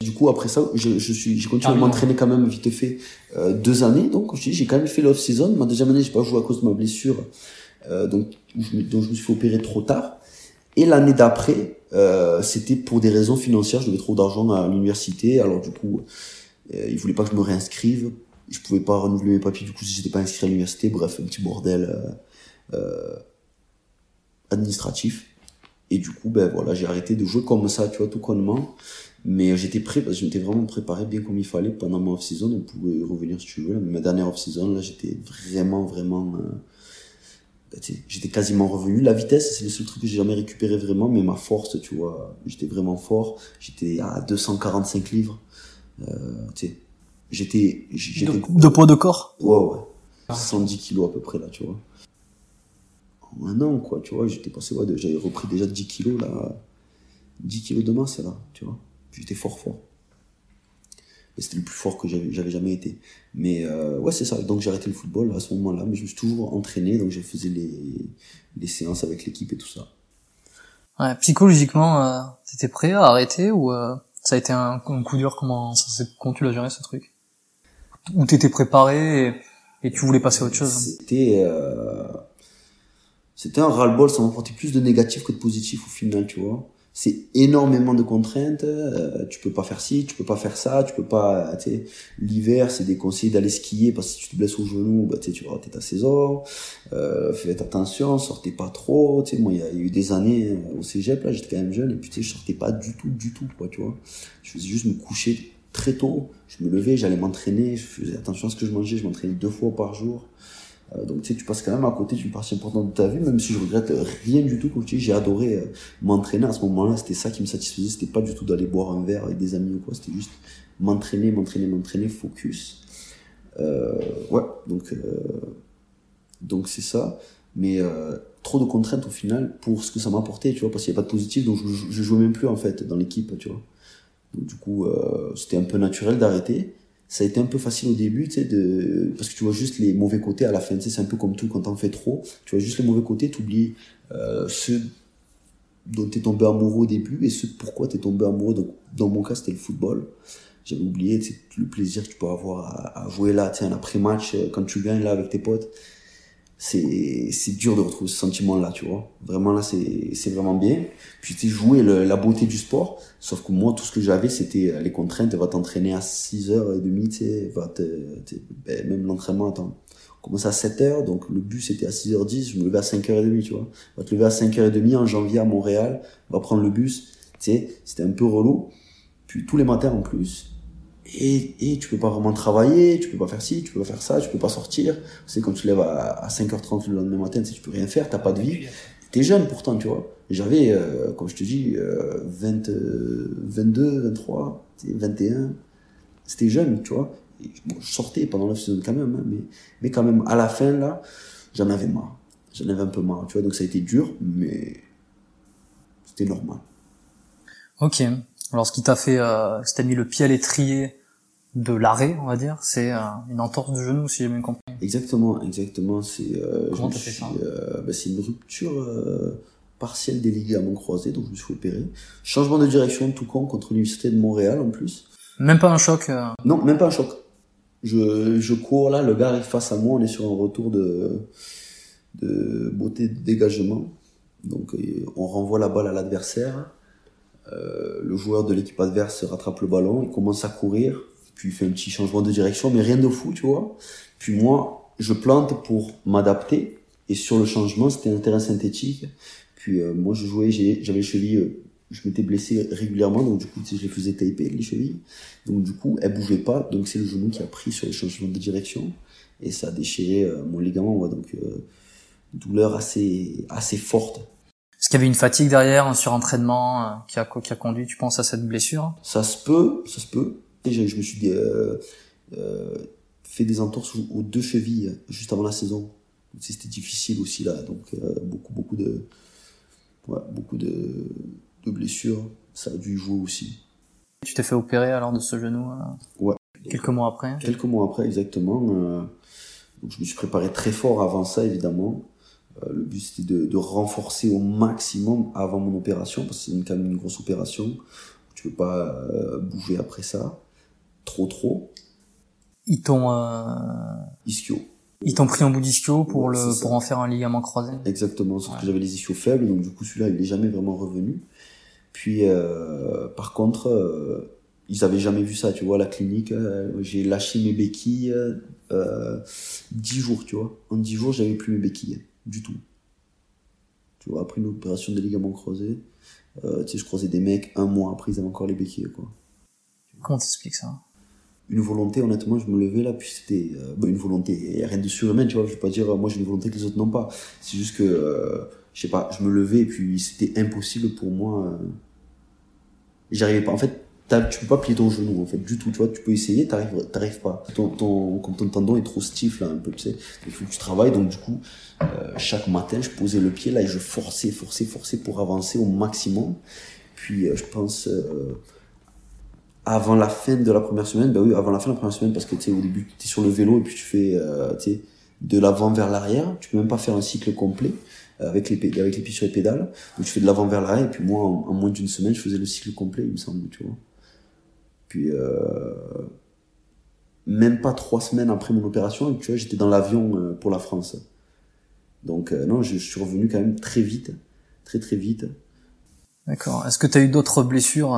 Du coup, après ça, je, je suis, j'ai continué à m'entraîner quand même vite fait euh, deux années. Donc, j'ai quand même fait l'off-season. Ma deuxième année, j'ai pas joué à cause de ma blessure, euh, donc, je, donc je me suis fait opérer trop tard. Et l'année d'après, euh, c'était pour des raisons financières. Je devais trop d'argent à l'université. Alors du coup, euh, ils voulaient pas que je me réinscrive. Je pouvais pas renouveler mes papiers. Du coup, si j'étais pas inscrit à l'université, bref, un petit bordel. Euh, administratif. Et du coup, ben voilà, j'ai arrêté de jouer comme ça, tu vois, tout connement. Mais j'étais prêt, parce que j'étais vraiment préparé bien comme il fallait pendant ma off-season. On pouvait revenir si tu veux. Ma dernière off-season, là, j'étais vraiment, vraiment. J'étais quasiment revenu. La vitesse, c'est le seul truc que j'ai jamais récupéré vraiment. Mais ma force, tu vois, j'étais vraiment fort. J'étais à 245 livres. Euh, tu sais, j'étais. De, de poids de corps? Ouais, ouais. 110 kilos à peu près, là, tu vois un an, quoi, tu vois. J'étais passé, ouais, j'avais repris déjà 10 kilos, là. 10 kilos de masse, là, tu vois. J'étais fort, fort. C'était le plus fort que j'avais jamais été. Mais euh, ouais, c'est ça. Donc j'ai arrêté le football à ce moment-là, mais je me suis toujours entraîné, donc je faisais les, les séances avec l'équipe et tout ça. Ouais, psychologiquement, euh, t'étais prêt à arrêter ou euh, ça a été un, coup dur? Comment ça comment tu l'as géré ce truc? Ou t'étais préparé et, et, tu voulais passer à autre chose? C'était euh, c'était un ras-le-bol, ça m'apportait plus de négatif que de positif au final, tu vois. C'est énormément de contraintes. Euh, tu peux pas faire ci, tu peux pas faire ça, tu peux pas. Tu sais, l'hiver, c'est des conseils d'aller skier parce que si tu te blesses au genou, bah, tu vas rater ta saison. Euh, faites attention, sortez pas trop. Tu sais, moi, il y, a eu des années euh, au cégep là, j'étais quand même jeune et puis tu sais, je sortais pas du tout, du tout, quoi, tu vois. Je faisais juste me coucher très tôt. Je me levais, j'allais m'entraîner, je faisais attention à ce que je mangeais, je m'entraînais deux fois par jour. Euh, donc tu sais, tu passes quand même à côté d'une partie importante de ta vie, même si je regrette rien du tout. Comme tu dis, j'ai adoré euh, m'entraîner à ce moment-là. C'était ça qui me satisfaisait. C'était pas du tout d'aller boire un verre avec des amis ou quoi. C'était juste m'entraîner, m'entraîner, m'entraîner, focus. Euh, ouais, donc euh, donc c'est ça. Mais euh, trop de contraintes au final pour ce que ça m'apportait, tu vois, parce qu'il n'y a pas de positif, donc je, je jouais même plus en fait dans l'équipe, tu vois. Donc du coup, c'était un peu naturel d'arrêter ça a été un peu facile au début, tu sais, de, parce que tu vois juste les mauvais côtés à la fin, tu sais, c'est un peu comme tout quand t'en fais trop, tu vois juste les mauvais côtés, t'oublies euh, ceux dont t'es tombé amoureux au début et ceux pourquoi t'es tombé amoureux. Donc, dans mon cas, c'était le football. J'avais oublié, tu sais, le plaisir que tu peux avoir à, jouer là, tu sais, un après-match, euh, quand tu gagnes là avec tes potes c'est c'est dur de retrouver ce sentiment là tu vois vraiment là c'est c'est vraiment bien puis tu sais jouer la beauté du sport sauf que moi tout ce que j'avais c'était euh, les contraintes va t'entraîner à 6h30 tu sais va te, ben, même l'entraînement attends on commence à 7h donc le bus était à 6h10 je me levais à 5h30 tu vois va te lever à 5h30 en janvier à Montréal va prendre le bus tu sais c'était un peu relou puis tous les matins en plus et, et tu peux pas vraiment travailler, tu peux pas faire ci, tu peux pas faire ça, tu peux pas sortir. C'est quand tu lèves à, à 5h30 le lendemain matin, tu peux rien faire, t'as pas de vie. T'es jeune pourtant, tu vois. J'avais, euh, comme je te dis, euh, 20, 22, 23, 21. C'était jeune, tu vois. Et, bon, je sortais pendant la saison quand même, hein, mais, mais quand même, à la fin, là, j'en avais marre. J'en avais un peu marre, tu vois. Donc ça a été dur, mais c'était normal. Ok. Alors ce qui t'a fait, euh, ce mis le pied à l'étrier de l'arrêt, on va dire, c'est euh, une entorse du genou, si j'ai bien compris. Exactement, exactement. C'est euh, Comment t'as fait ça? euh, bah, C'est une rupture euh, partielle des ligaments croisés, donc je me suis opéré. Changement de direction tout con contre l'université de Montréal en plus. Même pas un choc. euh, Non, même pas un choc. Je, je cours là, le gars arrive face à moi, on est sur un retour de, de beauté de dégagement. Donc on renvoie la balle à l'adversaire. Euh, le joueur de l'équipe adverse rattrape le ballon, il commence à courir, puis il fait un petit changement de direction, mais rien de fou, tu vois. Puis moi, je plante pour m'adapter, et sur le changement, c'était un terrain synthétique. Puis euh, moi, je jouais, j'avais les chevilles, euh, je m'étais blessé régulièrement, donc du coup, je les faisais taper, les chevilles. Donc du coup, elles bougeaient pas, donc c'est le genou qui a pris sur le changement de direction, et ça a déchiré euh, mon ligament, ouais, donc euh, douleur assez, assez forte. Est-ce qu'il y avait une fatigue derrière, un surentraînement qui a qui a conduit, tu penses, à cette blessure? Ça se peut, ça se peut. Et je, je me suis euh, euh, fait des entorses aux- deux chevilles juste avant la saison. C'était difficile aussi là, donc euh, beaucoup beaucoup de ouais, beaucoup de, de blessures. Ça a dû jouer aussi. Tu t'es fait opérer alors de ce genou euh, Ouais. quelques mois après? Quelques mois après exactement, euh, donc je me suis préparé très fort avant ça évidemment. Euh, le but c'était de, de renforcer au maximum avant mon opération parce que c'est quand même une grosse opération. Tu peux pas bouger après ça trop trop. Ils t'ont euh, Ischio. Ils t'ont pris un bout d'ischio pour Ouais, le pour en faire un ligament croisé. Exactement, sauf Ouais. que j'avais les ischios faibles, donc du coup celui-là il est jamais vraiment revenu. Puis euh, par contre, euh, ils avaient jamais vu ça, tu vois, à la clinique. euh, j'ai lâché mes béquilles 10 jours, tu vois. En 10 jours, j'avais plus mes béquilles, du tout. Tu vois, après une opération des ligaments croisés, tu sais, je croisais des mecs, un mois après, ils avaient encore les béquilles, quoi. Comment t'expliques ça? Une volonté, honnêtement, je me levais là, puis c'était euh, une volonté, rien de surhumain, tu vois. Je vais pas dire, euh, moi j'ai une volonté que les autres n'ont pas. C'est juste que, euh, je sais pas, je me levais, et puis c'était impossible pour moi. euh, J'arrivais pas. En fait, tu peux pas plier ton genou, en fait, du tout, tu vois. Tu peux essayer, t'arrives, t'arrives pas. Ton, ton, comme ton tendon est trop stiff, là, un peu, tu sais. Il faut que tu travailles, donc du coup, euh, chaque matin, je posais le pied là et je forçais, forçais, forçais pour avancer au maximum. Puis, euh, je pense, avant la fin de la première semaine, ben oui, avant la fin de la première semaine, parce que tu sais, au début, tu es sur le vélo et puis tu fais, euh, de l'avant vers l'arrière. Tu peux même pas faire un cycle complet euh, avec les, avec les pieds sur les pédales. Donc tu fais de l'avant vers l'arrière et puis moi, en, moins d'une semaine, je faisais le cycle complet, il me semble, tu vois. Puis, euh, même pas trois semaines après mon opération, tu vois, j'étais dans l'avion euh, pour la France. Donc, euh, non, je, suis revenu quand même très vite, très très vite. D'accord. Est-ce que tu as eu d'autres blessures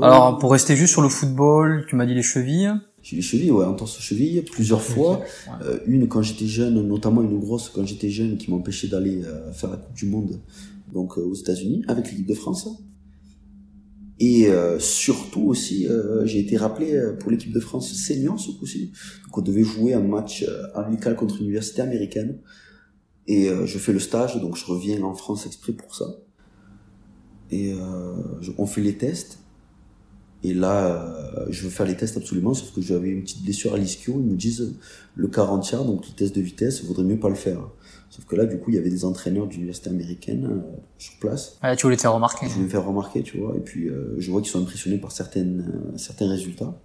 Alors, pour rester juste sur le football, tu m'as dit les chevilles. J'ai les chevilles, ouais, entorse cheville, plusieurs fois. Euh, une quand j'étais jeune, notamment une grosse quand j'étais jeune, qui m'empêchait d'aller euh, faire la Coupe du Monde, donc euh, aux États-Unis, avec l'équipe de France. Et surtout aussi, j'ai été rappelé pour l'équipe de France senior ce coup-ci. Donc on devait jouer un match amical contre une université américaine. Et je fais le stage, donc je reviens en France exprès pour ça. Et on fait les tests. Et là, euh, je veux faire les tests absolument, sauf que j'avais une petite blessure à l'ischio. Ils me disent le 40 tiers, donc le test de vitesse, il vaudrait mieux pas le faire. Sauf que là, du coup, il y avait des entraîneurs d'université américaine euh, sur place. Ah, tu voulais te faire remarquer. Je voulais me faire remarquer, tu vois. Et puis, euh, je vois qu'ils sont impressionnés par certaines, certains résultats.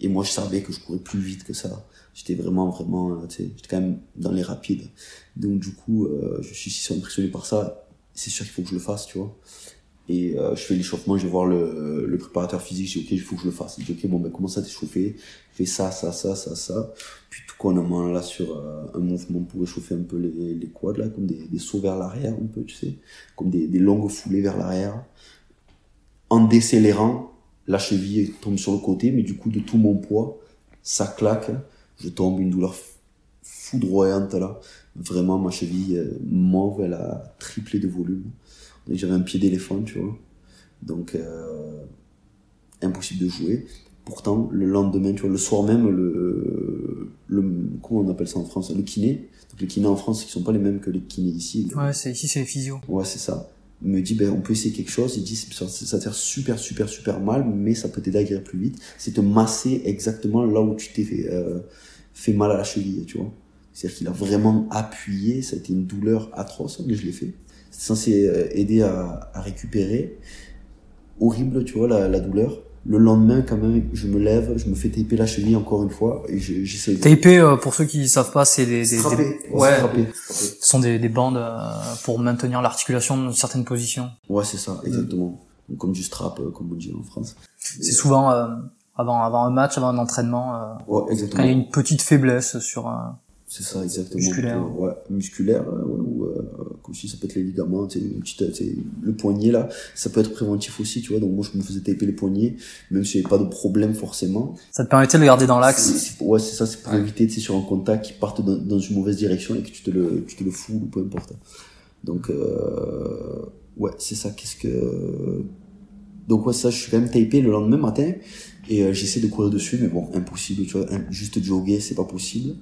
Et moi, je savais que je courais plus vite que ça. J'étais vraiment, vraiment, tu sais, j'étais quand même dans les rapides. Donc, du coup, je suis si impressionné par ça. C'est sûr qu'il faut que je le fasse, tu vois. Et euh, je fais l'échauffement, je vais voir le, préparateur physique, je dis ok, il faut que je le fasse. Il dit ok, bon ben comment ça t'échauffer Fais ça, ça, ça, ça, ça. Puis tout qu'on a là sur euh, un mouvement pour échauffer un peu les, les quads là, comme des, sauts vers l'arrière un peu, tu sais, comme des, des longues foulées vers l'arrière. En décélérant, la cheville tombe sur le côté, mais du coup de tout mon poids, ça claque, je tombe une douleur foudroyante là. Vraiment ma cheville euh, mauve, elle a triplé de volume j'avais un pied d'éléphant, tu vois. Donc, euh, impossible de jouer. Pourtant, le lendemain, tu vois, le soir même, le, le comment on appelle ça en France Le kiné. Donc, les kinés en France, qui sont pas les mêmes que les kinés ici. Ouais, c'est ici, c'est les physio. Ouais, c'est ça. Il me dit, ben, on peut essayer quelque chose. Il dit, ça, ça te super, super, super mal, mais ça peut t'aider à guérir plus vite. C'est te masser exactement là où tu t'es fait, euh, fait mal à la cheville, tu vois. C'est-à-dire qu'il a vraiment appuyé, ça a été une douleur atroce, mais je l'ai fait censé euh, aider à, à, récupérer. Horrible, tu vois, la, la, douleur. Le lendemain, quand même, je me lève, je me fais taper la cheville encore une fois et j'essaie. Taper, euh, pour ceux qui savent pas, c'est des, des, des, ouais, ce sont des, des bandes euh, pour maintenir l'articulation dans certaines positions. Ouais, c'est ça, exactement. Comme du strap, comme on dit en France. C'est souvent avant, avant un match, avant un entraînement. ouais, exactement. Quand il y a une petite faiblesse sur c'est ça, exactement. Musculaire. Ouais, musculaire, ou, euh, comme si ça peut être les ligaments, tu sais, le poignet là, ça peut être préventif aussi, tu vois. Donc moi, je me faisais taper les poignets, même si j'avais pas de problème forcément. Ça te permettait de le garder dans l'axe. Ouais, c'est ça, c'est pour éviter, tu sur un contact qui parte dans, dans, une mauvaise direction et que tu te le, tu te le fous ou peu importe. Donc, euh, ouais, c'est ça. Qu'est-ce que, donc ouais, ça, je suis quand même tapé le lendemain matin et euh, j'essaie de courir dessus, mais bon, impossible, tu vois. Juste jogger, c'est pas possible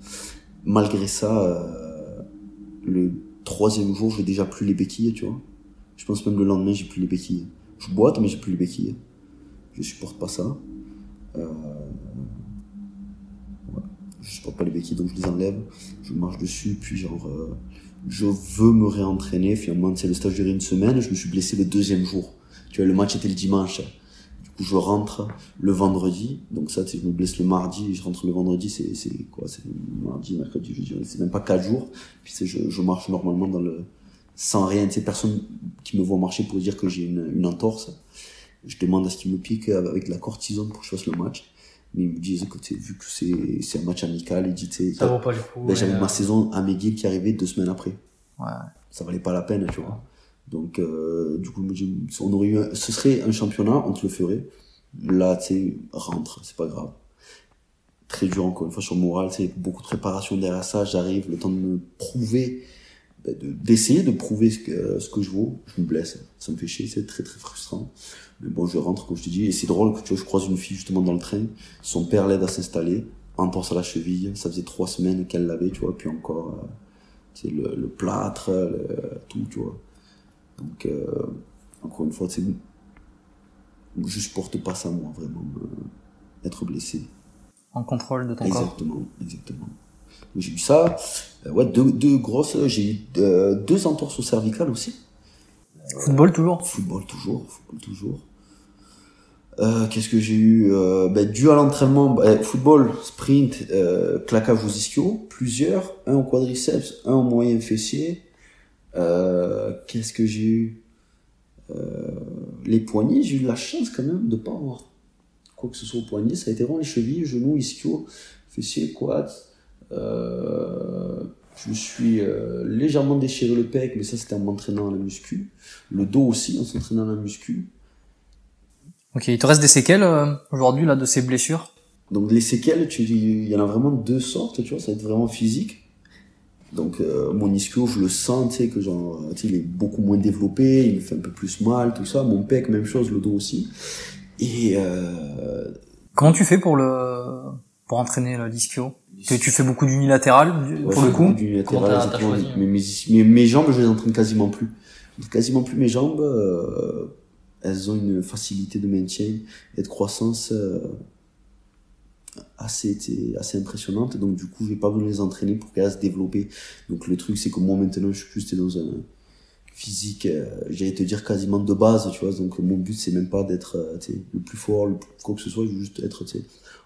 malgré ça, euh, le troisième jour, j'ai déjà plus les béquilles, tu vois. Je pense même le lendemain, j'ai plus les béquilles. Je boite, mais j'ai plus les béquilles. Je supporte pas ça. Euh, ouais. Je supporte pas les béquilles, donc je les enlève. Je marche dessus, puis genre, euh, je veux me réentraîner. Finalement, c'est le stage durait une semaine. Je me suis blessé le deuxième jour. Tu vois, le match était le dimanche je rentre le vendredi. Donc ça, je me blesse le mardi, je rentre le vendredi, c'est, c'est quoi C'est mardi, mercredi, jeudi, c'est même pas quatre jours. Puis c'est, je, je marche normalement dans le sans rien. C'est personne qui me voit marcher pour dire que j'ai une, une entorse. Je demande à ce qu'il me pique avec de la cortisone pour que je fasse le match. Mais ils me disent que vu que c'est, c'est un match amical, ils disent ça vaut pas le coup. Ben, j'avais ma saison à McGill qui arrivait deux semaines après. Ouais. Ça valait pas la peine, tu vois. Donc, euh, du coup, on aurait eu ce serait un championnat, on te le ferait. Là, tu sais, rentre, c'est pas grave. Très dur, encore une fois, sur le moral, c'est beaucoup de préparation derrière ça. J'arrive, le temps de me prouver, ben, d'essayer de, prouver ce que, ce que je vaux. Je me blesse, ça me fait chier, c'est très très frustrant. Mais bon, je rentre, comme je te dis, et c'est drôle que tu vois, je croise une fille justement dans le train, son père l'aide à s'installer, entorse à la cheville, ça faisait trois semaines qu'elle l'avait, tu vois, puis encore, euh, tu sais, le, le plâtre, le, tout, tu vois. Donc, euh, encore une fois, c'est je supporte pas ça, moi, vraiment, euh, être blessé. En contrôle de ton exactement, corps Exactement, exactement. J'ai eu ça, euh, ouais, deux, deux grosses, j'ai eu deux entorses au cervical aussi. Football toujours Football toujours, football toujours. Euh, Qu'est-ce que j'ai eu euh, ben, Dû à l'entraînement, ben, football, sprint, euh, claquage aux ischios, plusieurs, un au quadriceps, un au moyen fessier, euh, qu'est-ce que j'ai eu? Euh, Les poignets, j'ai eu la chance quand même de pas avoir quoi que ce soit au poignet. Ça a été vraiment les chevilles, genoux, ischio, fessiers, quads. Euh, Je me suis euh, légèrement déchiré le pec, mais ça c'était en m'entraînant à la muscu. Le dos aussi en s'entraînant à la muscu. Ok, il te reste des séquelles euh, aujourd'hui là de ces blessures? Donc les séquelles, tu- il y en a vraiment deux sortes, tu vois, ça va être vraiment physique. Donc euh, mon ischio, je le sens, tu sais, que genre, tu sais, il est beaucoup moins développé, il me fait un peu plus mal, tout ça. Mon pec, même chose, le dos aussi. Et euh, Comment tu fais pour le pour entraîner le l'ischio? Tu, tu fais beaucoup d'unilatéral Ouais, pour le je fais coup? d'unilatéral, hein mais, mes, mes, mes jambes, je les entraîne quasiment plus. Quasiment plus mes jambes. euh, elles ont une facilité de maintien et de croissance euh, assez, assez impressionnante. Donc du coup, j'ai pas de les entraîner pour qu'elles se développer. Donc le truc, c'est que moi maintenant, je suis plus dans un physique, euh, j'allais te dire quasiment de base, tu vois. Donc mon but, c'est même pas d'être euh, le plus fort, le plus, quoi que ce soit. Je veux juste être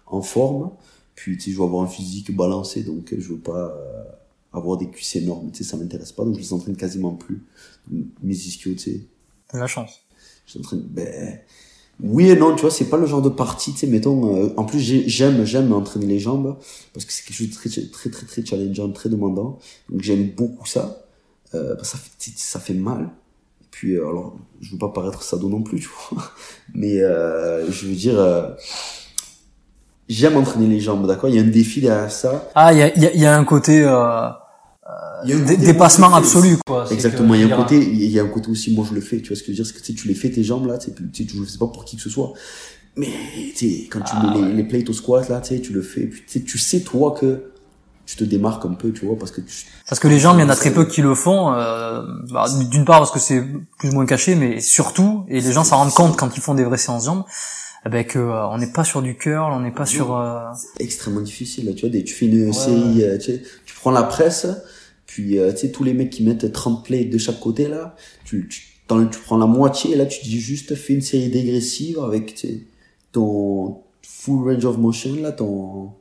en forme. Puis tu je veux avoir un physique balancé, donc je veux pas euh, avoir des cuisses énormes. Tu sais, ça m'intéresse pas, donc je les entraîne quasiment plus. Mes ischios, tu sais, la chance. je suis en train de- ben, oui et non, tu vois, c'est pas le genre de partie, tu sais, mettons, euh, en plus, j'ai- j'aime, j'aime entraîner les jambes, parce que c'est quelque chose de très, très, très, très challengeant, très demandant. Donc, j'aime beaucoup ça. Euh, ça fait, ça fait mal. Et puis, euh, alors, je veux pas paraître sado non plus, tu vois. [LAUGHS] Mais, euh, je veux dire, euh, j'aime entraîner les jambes, d'accord? Il y a un défi derrière ça. Ah, il y a, y, a, y a un côté euh, Il y a un côté dépassement je absolu quoi. Exactement, que, il y a je un côté, il y a un côté aussi, moi je le fais, tu vois ce que je veux dire, c'est que tu sais, tu les fais tes jambes là, tu sais, tu le fais pas pour qui que ce soit, mais tu sais, quand tu Ah, mets les, les plates au squat là, tu sais, tu le fais, puis tu sais, tu sais toi que tu te démarques un peu, tu vois, parce que tu... Parce que les jambes, il y en a très peu qui le font. euh, bah, D'une part parce que c'est plus ou moins caché, mais surtout, et les gens s'en rendent compte quand ils font des vraies séances jambes, eh ben que euh, on n'est pas sur du curl, on n'est pas sur. euh, c'est extrêmement difficile, là, tu vois, des, tu fais une série, euh, tu sais, tu prends la presse, puis euh, tu sais, tous les mecs qui mettent 30 plates de chaque côté là, tu, tu, prends la moitié, et là tu dis juste fais une série dégressive avec, tu sais, ton full range of motion là, ton...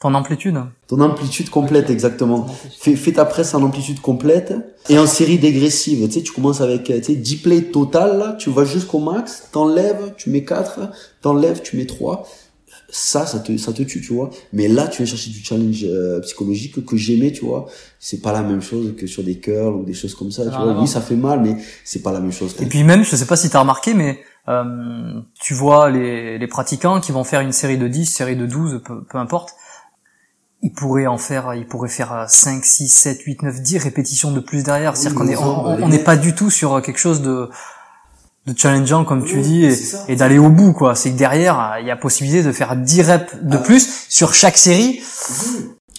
ton amplitude. Ton amplitude complète, exactement. Fais, fais ta presse en amplitude complète et en série dégressive. Tu sais, tu commences avec euh, tu sais, 10 plays total, là, tu vas jusqu'au max, t'enlèves, tu mets 4, t'enlèves, tu mets 3. Ça, ça te, ça te tue, tu vois. Mais là, tu viens chercher du challenge euh, psychologique que j'aimais, tu vois. C'est pas la même chose que sur des curls ou des choses comme ça, tu vois. Oui, ça fait mal, mais c'est pas la même chose. Et puis même, je sais pas si t'as remarqué, mais euh, tu vois les, les pratiquants qui vont faire une série de 10, série de 12, peu, peu importe. Ils pourraient en faire, ils pourraient faire euh, 5, 6, 7, 8, 9, 10 répétitions de plus derrière. C'est-à-dire qu'on est, on n'est pas du tout sur quelque chose de, de challengeant, comme tu dis, et d'aller au bout, quoi. C'est que derrière, il y a possibilité de faire 10 reps de Ah. plus sur chaque série.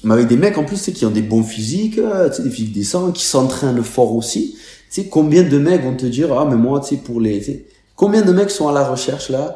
Mais avec des mecs en plus tu sais, qui ont des bons physiques, euh, tu sais, des physiques décents, qui s'entraînent fort aussi. Tu sais, combien de mecs vont te dire, ah, mais moi, tu sais, pour les, tu sais, combien de mecs sont à la recherche, là,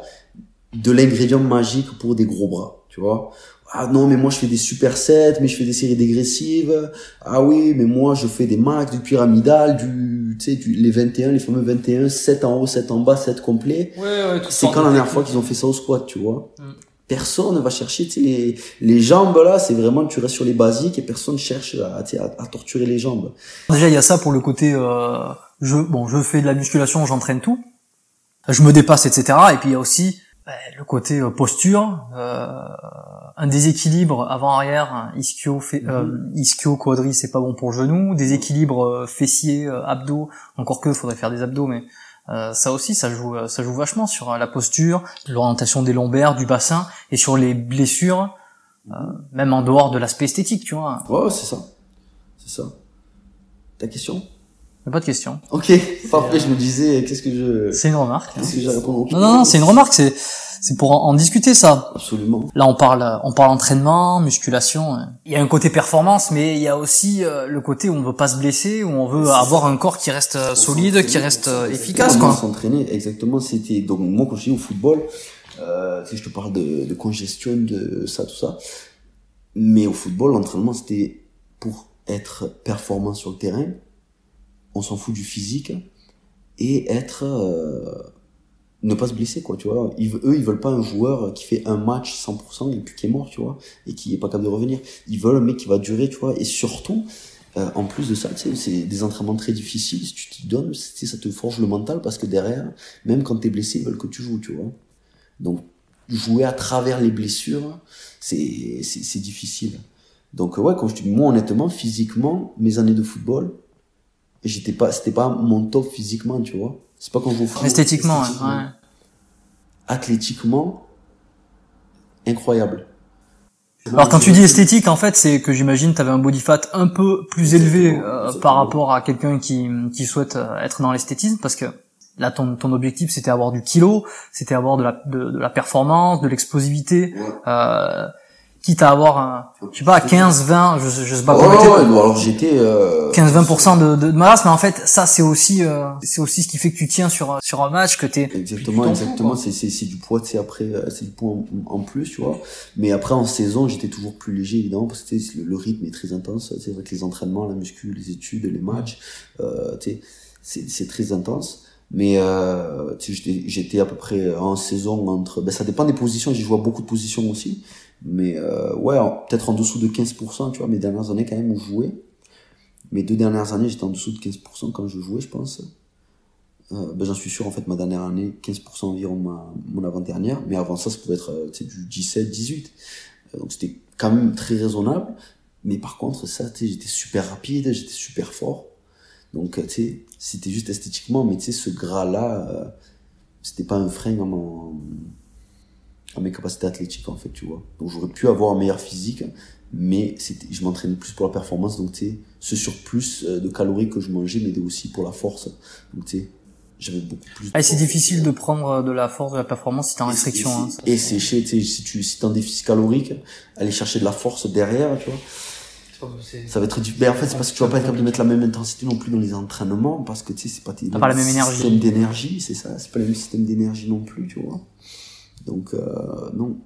de l'ingrédient magique pour des gros bras, tu vois? Ah non, mais moi, je fais des supersets, mais je fais des séries dégressives. Ah oui, mais moi, je fais des max, du pyramidal, du, tu sais, du, les 21, les fameux 21, 7 en haut, 7 en bas, 7 complet. Ouais, ouais, tout C'est quand la dernière fois qu'ils ont fait ça au squat, tu vois. Mm. Personne ne va chercher, tu sais, les, les jambes là, c'est vraiment, tu restes sur les basiques et personne cherche à, tu sais, à, à torturer les jambes. Déjà, il y a ça pour le côté, euh, je, bon, je fais de la musculation, j'entraîne tout, je me dépasse, etc. Et puis il y a aussi le côté euh, posture, euh, un déséquilibre avant-arrière, ischio, euh, ischio, quadri, c'est pas bon pour le genou, déséquilibre euh, fessier, euh, abdos, encore que faudrait faire des abdos, mais euh, ça aussi, ça joue, ça joue vachement sur la posture, l'orientation des lombaires, du bassin, et sur les blessures, euh, même en dehors de l'aspect esthétique, tu vois. Ouais, c'est ça. C'est ça. Ta question? A pas de question. Ok, parfait, je me disais, qu'est-ce que je, C'est une remarque. qu'est-ce que j'ai à répondre Non, non, non, c'est une remarque, c'est, c'est pour en, en discuter ça. Absolument. Là, on parle, on parle entraînement, musculation. hein. Il y a un côté performance, mais il y a aussi euh, le côté où on veut pas se blesser, où on veut avoir un corps qui reste euh, solide, qui reste euh, efficace, quoi. S'entraîner, exactement, c'était, donc, moi, quand je suis au football, euh, sais, je te parle de, de congestion, de ça, tout ça. Mais au football, l'entraînement, c'était pour être performant sur le terrain. On s'en fout du physique. Et être, euh, ne pas se blesser, quoi, tu vois. Ils, eux, ils veulent pas un joueur qui fait un match 100% et puis qui est mort, tu vois, et qui est pas capable de revenir. Ils veulent un mec qui va durer, tu vois, et surtout, euh, en plus de ça, c'est des entraînements très difficiles. Si tu t'y donnes, tu ça te forge le mental parce que derrière, même quand t'es blessé, ils veulent que tu joues, tu vois. Donc, jouer à travers les blessures, c'est, c'est, difficile. Donc, ouais, comme je dis, moi, honnêtement, physiquement, mes années de football, j'étais pas, c'était pas mon top physiquement, tu vois. C'est pas quand vous Esthétiquement, ouais. Athlétiquement, incroyable. Alors quand tu dis esthétique, en fait, c'est que j'imagine tu avais un body fat un peu plus élevé euh, par rapport à quelqu'un qui, qui souhaite euh, être dans l'esthétisme, parce que là, ton, ton objectif, c'était avoir du kilo, c'était avoir de la, de, de la performance, de l'explosivité. Euh, quitte à avoir un, je sais pas, 15, 20, je, je sais pas comment ouais, alors j'étais, euh... 15, 20% de, de, masse, mais en fait, ça, c'est aussi, euh, c'est aussi ce qui fait que tu tiens sur, sur un match, que t'es. Exactement, exactement, c'est, c'est, c'est du poids, tu sais, après, euh, c'est du poids en, plus, tu vois. Mais après, en saison, j'étais toujours plus léger, évidemment, parce que le, le rythme est très intense. C'est vrai que les entraînements, la muscu, les études, les matchs, euh, tu sais, c'est, c'est très intense. Mais euh, j'étais, j'étais à peu près en saison entre, ben ça dépend des positions. Joué à beaucoup de positions aussi, mais euh, ouais, peut-être en dessous de 15%, tu vois, mes dernières années quand même où je jouais. Mes deux dernières années, j'étais en dessous de 15% quand je jouais, je pense. Euh, ben j'en suis sûr, en fait, ma dernière année, 15% environ ma, mon avant-dernière. Mais avant ça, ça pouvait être euh, du 17, 18. Euh, donc c'était quand même très raisonnable. Mais par contre, ça, j'étais super rapide, j'étais super fort. Donc, tu sais, c'était juste esthétiquement, mais tu sais, ce gras-là, euh, c'était pas un frein à mon à mes capacités athlétiques en fait tu vois. Donc j'aurais pu avoir un meilleur physique mais c'était je m'entraînais plus pour la performance donc tu sais ce surplus euh, de calories que je mangeais m'aidait aussi pour la force. Donc tu sais j'avais beaucoup plus ah, c'est difficile de prendre euh, de la force de la performance si t'es en restriction hein, et sécher tu sais si tu si t'es en déficit calorique aller chercher de la force derrière tu vois. Ça va être du... mais en fait c'est parce que tu vas pas être capable de mettre la même intensité non plus dans les entraînements parce que tu sais c'est pas tes pas la même énergie. système d'énergie c'est ça c'est pas le même système d'énergie non plus tu vois donc, euh, non.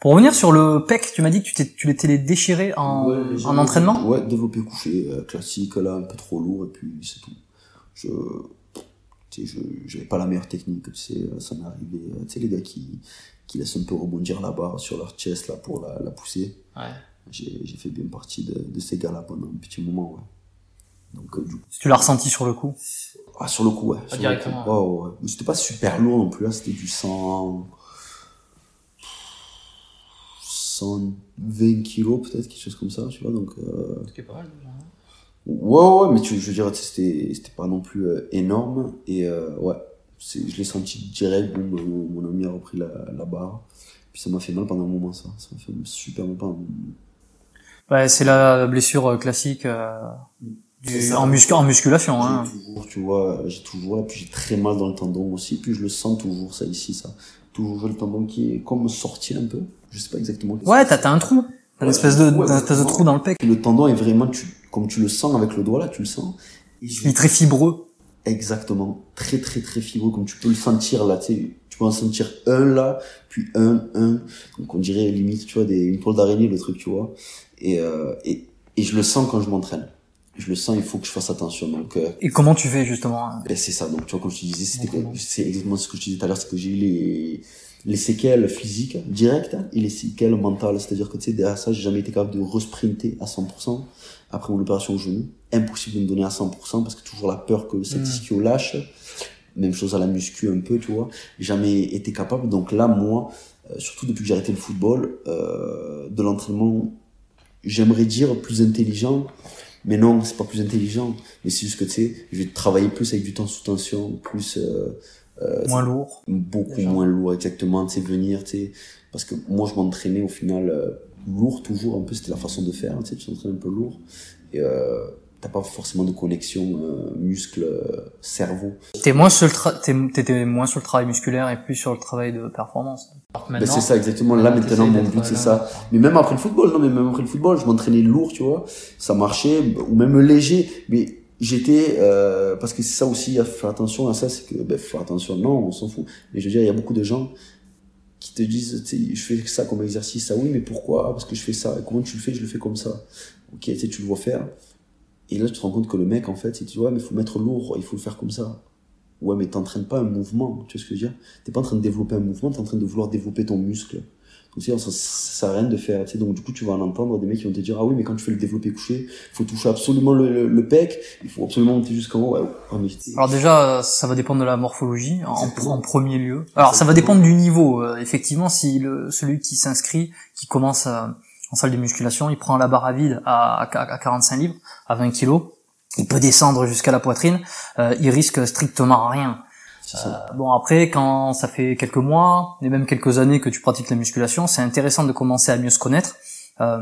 Pour revenir sur le PEC, tu m'as dit que tu, tu l'étais les déchiré en, en entraînement? Ouais, développé couché, euh, classique, là, un peu trop lourd, et puis c'est tout. Je, je, j'avais pas la meilleure technique, tu sais, euh, ça m'est arrivé, tu sais, les gars qui, qui laissent un peu rebondir la barre sur leur chest, là, pour la, la pousser. Ouais. J'ai, j'ai fait bien partie de, de ces gars-là pendant un petit moment, ouais. Donc, du coup, tu l'as ressenti sur le coup? Ah, sur le coup, ouais. Ah, directement. Ouais, ouais. C'était pas super lourd non plus, là, c'était du 100... 120 kilos peut-être, quelque chose comme ça, tu vois, donc... Euh... Ce pas mal, déjà. Hein. Ouais, ouais, mais tu, je veux dire, c'était, c'était pas non plus euh, énorme, et euh, ouais, je l'ai senti direct, bon, mon, mon, ami a repris la, la barre, puis ça m'a fait mal pendant un moment, ça, ça m'a fait super mal pendant un moment. Ouais, c'est la blessure euh, classique... En, muscu en musculation. Hein. Toujours, tu vois, j'ai toujours là, puis j'ai très mal dans le tendon aussi, puis je le sens toujours ça ici, ça. Toujours le tendon qui est comme sorti un peu. Je sais pas exactement. Ouais, t'as as un trou, une espèce de, espèce de trou dans le pec. Le tendon est vraiment, tu, comme tu le sens avec le doigt là, tu le sens. Il est très fibreux. Exactement, très très très fibreux, comme tu peux le sentir là, tu sais, tu peux en sentir un là, puis un, un, donc on dirait limite, tu vois, des, une toile d'araignée le truc, tu vois, et, euh, et, et je le sens quand je m'entraîne je le sens, il faut que je fasse attention. Donc, euh, et comment tu fais justement hein ben C'est ça. Donc, tu vois, comme je te disais, c'était c'est exactement ce que je te disais tout à l'heure, c'est que j'ai eu les les séquelles physiques directes et les séquelles mentales. C'est-à-dire que tu sais, derrière ça, j'ai jamais été capable de resprinter à 100% après mon opération au genou. Impossible de me donner à 100% parce que toujours la peur que cette mmh. ischio lâche. Même chose à la muscu un peu, tu vois. Jamais été capable. Donc là, moi, euh, surtout depuis que j'ai arrêté le football, euh, de l'entraînement, j'aimerais dire plus intelligent mais non, c'est pas plus intelligent. Mais c'est juste que tu sais, je vais travailler plus avec du temps sous tension, plus. Euh, euh, moins lourd. Beaucoup moins lourd, exactement. Tu sais, venir, tu sais. Parce que moi, je m'entraînais au final euh, lourd toujours. Un peu, c'était la façon de faire. Tu sais, tu t'entraînes un peu lourd. Et euh, t'as pas forcément de connexion euh, muscle cerveau. T'es moins sur le t'étais moins sur le travail musculaire et plus sur le travail de performance. Ben c'est ça exactement. là maintenant mon but c'est ça. Mais même après le football non mais même après le football je m'entraînais lourd tu vois. Ça marchait ou même léger. Mais j'étais euh, parce que c'est ça aussi à faire attention à ça c'est que ben faire attention. Non on s'en fout. Mais je veux dire il y a beaucoup de gens qui te disent je fais ça comme exercice ah oui mais pourquoi? Parce que je fais ça. Comment tu le fais? Je le fais comme ça. Ok tu sais tu le vois faire et là, tu te rends compte que le mec, en fait, il te dit, ouais, mais il faut mettre lourd, il faut le faire comme ça. Ouais, mais t'entraînes pas un mouvement, tu vois ce que je veux dire? T'es pas en train de développer un mouvement, t'es en train de vouloir développer ton muscle. Donc, ça, ça sert à rien de faire, tu sais. Donc, du coup, tu vas en entendre des mecs qui vont te dire, ah oui, mais quand tu fais le développé couché, il faut toucher absolument le, le, pec, il faut absolument monter jusqu'en haut. Ouais, Alors, déjà, ça va dépendre de la morphologie, en, en premier lieu. Alors, ça va dépendre du niveau. Euh, effectivement, si le, celui qui s'inscrit, qui commence à, en salle de musculation, il prend la barre à vide à, à 45 livres, à 20 kilos, il peut descendre jusqu'à la poitrine, euh, il risque strictement rien. Euh, bon après, quand ça fait quelques mois et même quelques années que tu pratiques la musculation, c'est intéressant de commencer à mieux se connaître, euh,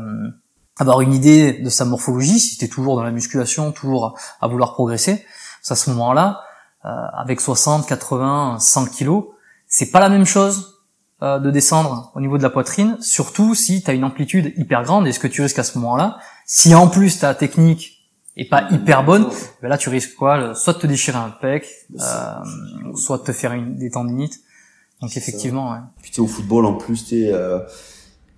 avoir une idée de sa morphologie. Si tu es toujours dans la musculation, toujours à vouloir progresser, à ce moment-là, euh, avec 60, 80, 100 kilos, c'est pas la même chose euh, de descendre au niveau de la poitrine, surtout si tu as une amplitude hyper grande. Et ce que tu risques à ce moment-là, si en plus ta technique est pas hyper bonne, ben là tu risques quoi Soit de te déchirer un pec, euh, soit de te faire une, des tendinites. Donc effectivement, ouais. Puis tu au football en plus, tu euh,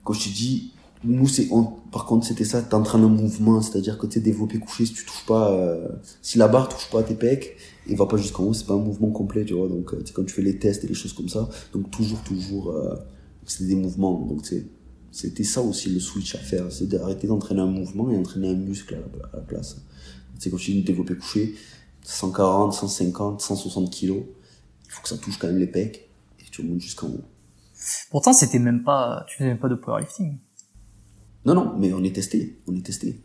quand je te dis, nous c'est, par contre c'était ça, t'entraînes un mouvement, c'est-à-dire que tu sais, développé couché, si tu touches pas, euh, si la barre touche pas à tes pecs, il va pas jusqu'en haut, c'est pas un mouvement complet, tu vois. Donc euh, sais, quand tu fais les tests et les choses comme ça, donc toujours, toujours, euh, c'est des mouvements. Donc c'était ça aussi le switch à faire, c'est d'arrêter d'entraîner un mouvement et entraîner un muscle à la, place. C'est comme je dis, développer couché, 140, 150, 160 kilos, il faut que ça touche quand même les pecs et tu remontes jusqu'en haut. Pourtant, c'était même pas, tu faisais même pas de powerlifting. Non, non, mais on est testé, on est testé.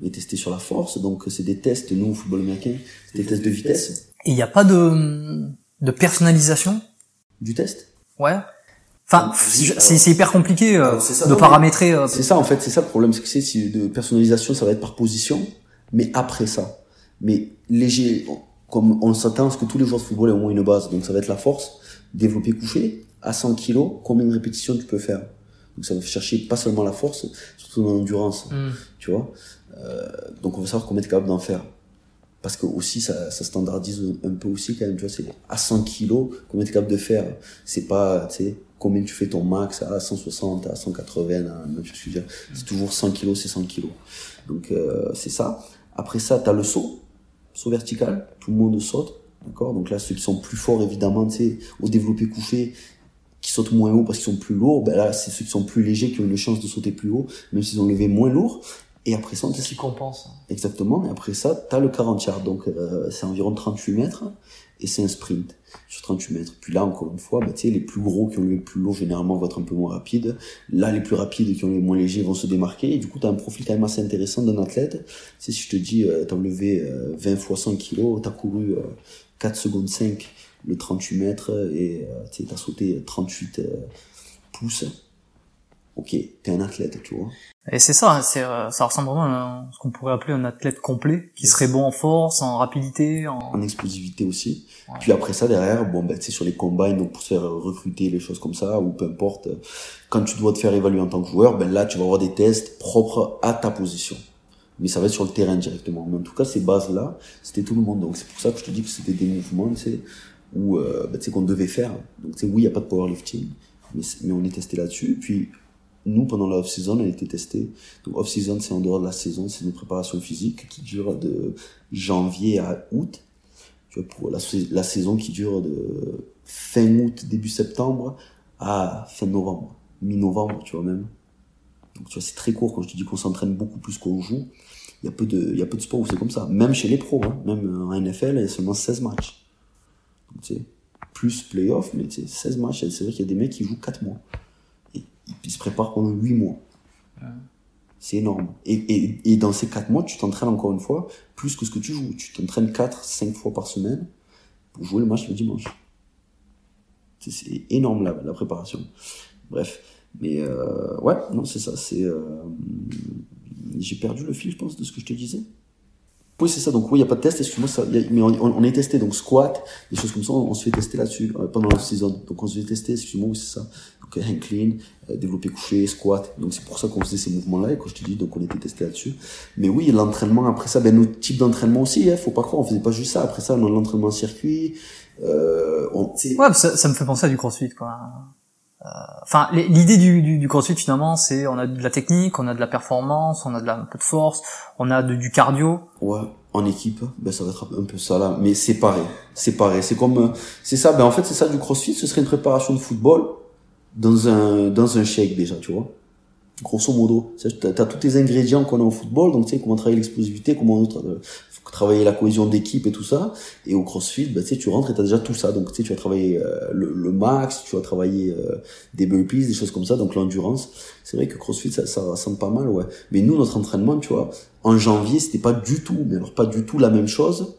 On est testé sur la force, donc c'est des tests, nous, au football américain, c'est des tests de vitesse. Et il n'y a pas de, de personnalisation? Du test? Ouais. Enfin, c'est hyper compliqué euh, de paramétrer. Euh, c'est ça en fait, c'est ça le problème, c'est que c'est de personnalisation, ça va être par position, mais après ça. Mais léger, comme on s'attend à ce que tous les joueurs de football aient au moins une base, donc ça va être la force, développer couché, à 100 kg, combien de répétitions tu peux faire. Donc ça va chercher pas seulement la force, surtout dans l'endurance, mm. tu vois. Euh, donc on va savoir combien tu es capable d'en faire. Parce que aussi ça, standardise un peu aussi quand même tu vois c'est à 100 kilos combien tu es capable de faire? C'est pas tu sais combien tu fais ton max à 160 à 180 à, c'est toujours 100 kilos c'est 100 kilos. Donc euh, c'est ça. Après ça tu as le saut. Saut vertical. Tout le monde saute d'accord? Donc là ceux qui sont plus forts évidemment tu sais au développé couché qui sautent moins haut parce qu'ils sont plus lourds ben là c'est ceux qui sont plus légers qui ont une chance de sauter plus haut même s'ils ont levé moins lourd et après ça, on qui compense. Exactement. Et après ça, tu as le 40 yards. Donc, euh, c'est environ 38 mètres. Et c'est un sprint sur 38 mètres. Puis là, encore une fois, bah, tu sais, les plus gros qui ont le plus lourd, généralement, vont être un peu moins rapides. Là, les plus rapides qui ont le moins léger vont se démarquer. Et du coup, tu as un profil quand même assez intéressant d'un athlète. Tu sais, si je te dis, euh, tu as levé 20 fois 100 kilos, tu as couru 4 euh, secondes 5 le 38 mètres et tu as sauté 38 pouces ok, t'es un athlète, tu vois. Et c'est ça, hein, c'est, euh, ça ressemble vraiment à ce qu'on pourrait appeler un athlète complet, qui serait bon en force, en rapidité, en, en explosivité aussi. Puis après ça, derrière, bon, ben, tu sur les combines, donc pour se faire recruter, les choses comme ça, ou peu importe, quand tu dois te faire évaluer en tant que joueur, ben là, tu vas avoir des tests propres à ta position. Mais ça va être sur le terrain directement. Mais en tout cas, ces bases-là, c'était tout le monde. Donc c'est pour ça que je te dis que c'était des mouvements, tu sais, où, euh, ben, tu sais, qu'on devait faire. Donc tu sais, oui, il n'y a pas de powerlifting, mais, mais on est testé là-dessus. Puis nous, pendant la off-season, elle a été testée. Donc, off-season, c'est en dehors de la saison, c'est une préparation physique qui dure de janvier à août. Tu vois, pour la, la saison qui dure de fin août, début septembre à fin novembre, mi-novembre, tu vois, même. Donc, tu vois, c'est très court quand je te dis qu'on s'entraîne beaucoup plus qu'on joue. Il y a peu de, il y a peu de sports où c'est comme ça. Même chez les pros, hein. Même en NFL, il y a seulement 16 matchs. Donc, tu sais, plus playoff, mais tu sais, 16 matchs. C'est vrai qu'il y a des mecs qui jouent 4 mois il se prépare pendant 8 mois. C'est énorme. Et, et, et, dans ces 4 mois, tu t'entraînes encore une fois plus que ce que tu joues. Tu t'entraînes 4, 5 fois par semaine pour jouer le match le dimanche. C'est énorme la, la préparation. Bref. Mais euh, ouais, non, c'est ça. C'est euh, J'ai perdu le fil, je pense, de ce que je te disais. Oui, c'est ça. Donc, oui, il n'y a pas de test. Excuse-moi, ça, mais on, est testé. Donc, squat, des choses comme ça, on, se fait tester là-dessus euh, pendant la saison. Donc, on se fait tester. Excuse-moi, oui, c'est ça. Donc, hand clean, euh, développer couché, squat. Donc, c'est pour ça qu'on faisait ces mouvements-là. Et quand je te dis, donc, on était testé là-dessus. Mais oui, l'entraînement, après ça, ben, nos types d'entraînement aussi, hein, faut pas croire, on faisait pas juste ça. Après ça, on a l'entraînement circuit. Euh, on, ouais, ça, ça me fait penser à du crossfit, quoi. Euh, enfin, l'idée du, du, crossfit finalement, c'est on a de la technique, on a de la performance, on a de la, un peu de force, on a de, du cardio. Ouais, en équipe, ben ça va être un peu ça là, mais c'est pareil, c'est c'est comme, euh, c'est ça, ben en fait c'est ça du crossfit, ce serait une préparation de football dans un dans un shake déjà, tu vois. Grosso modo. Tu as, tous tes ingrédients qu'on a au football, donc tu sais comment travailler l'explosivité, comment travailler la cohésion d'équipe et tout ça. Et au CrossFit, bah, tu sais, tu rentres et tu as déjà tout ça. Donc tu sais, tu vas travailler euh, le, max, tu vas travailler euh, des burpees, des choses comme ça, donc l'endurance. C'est vrai que CrossFit, ça, ça ressemble pas mal, ouais. Mais nous, notre entraînement, tu vois, en janvier, c'était pas du tout, mais alors pas du tout la même chose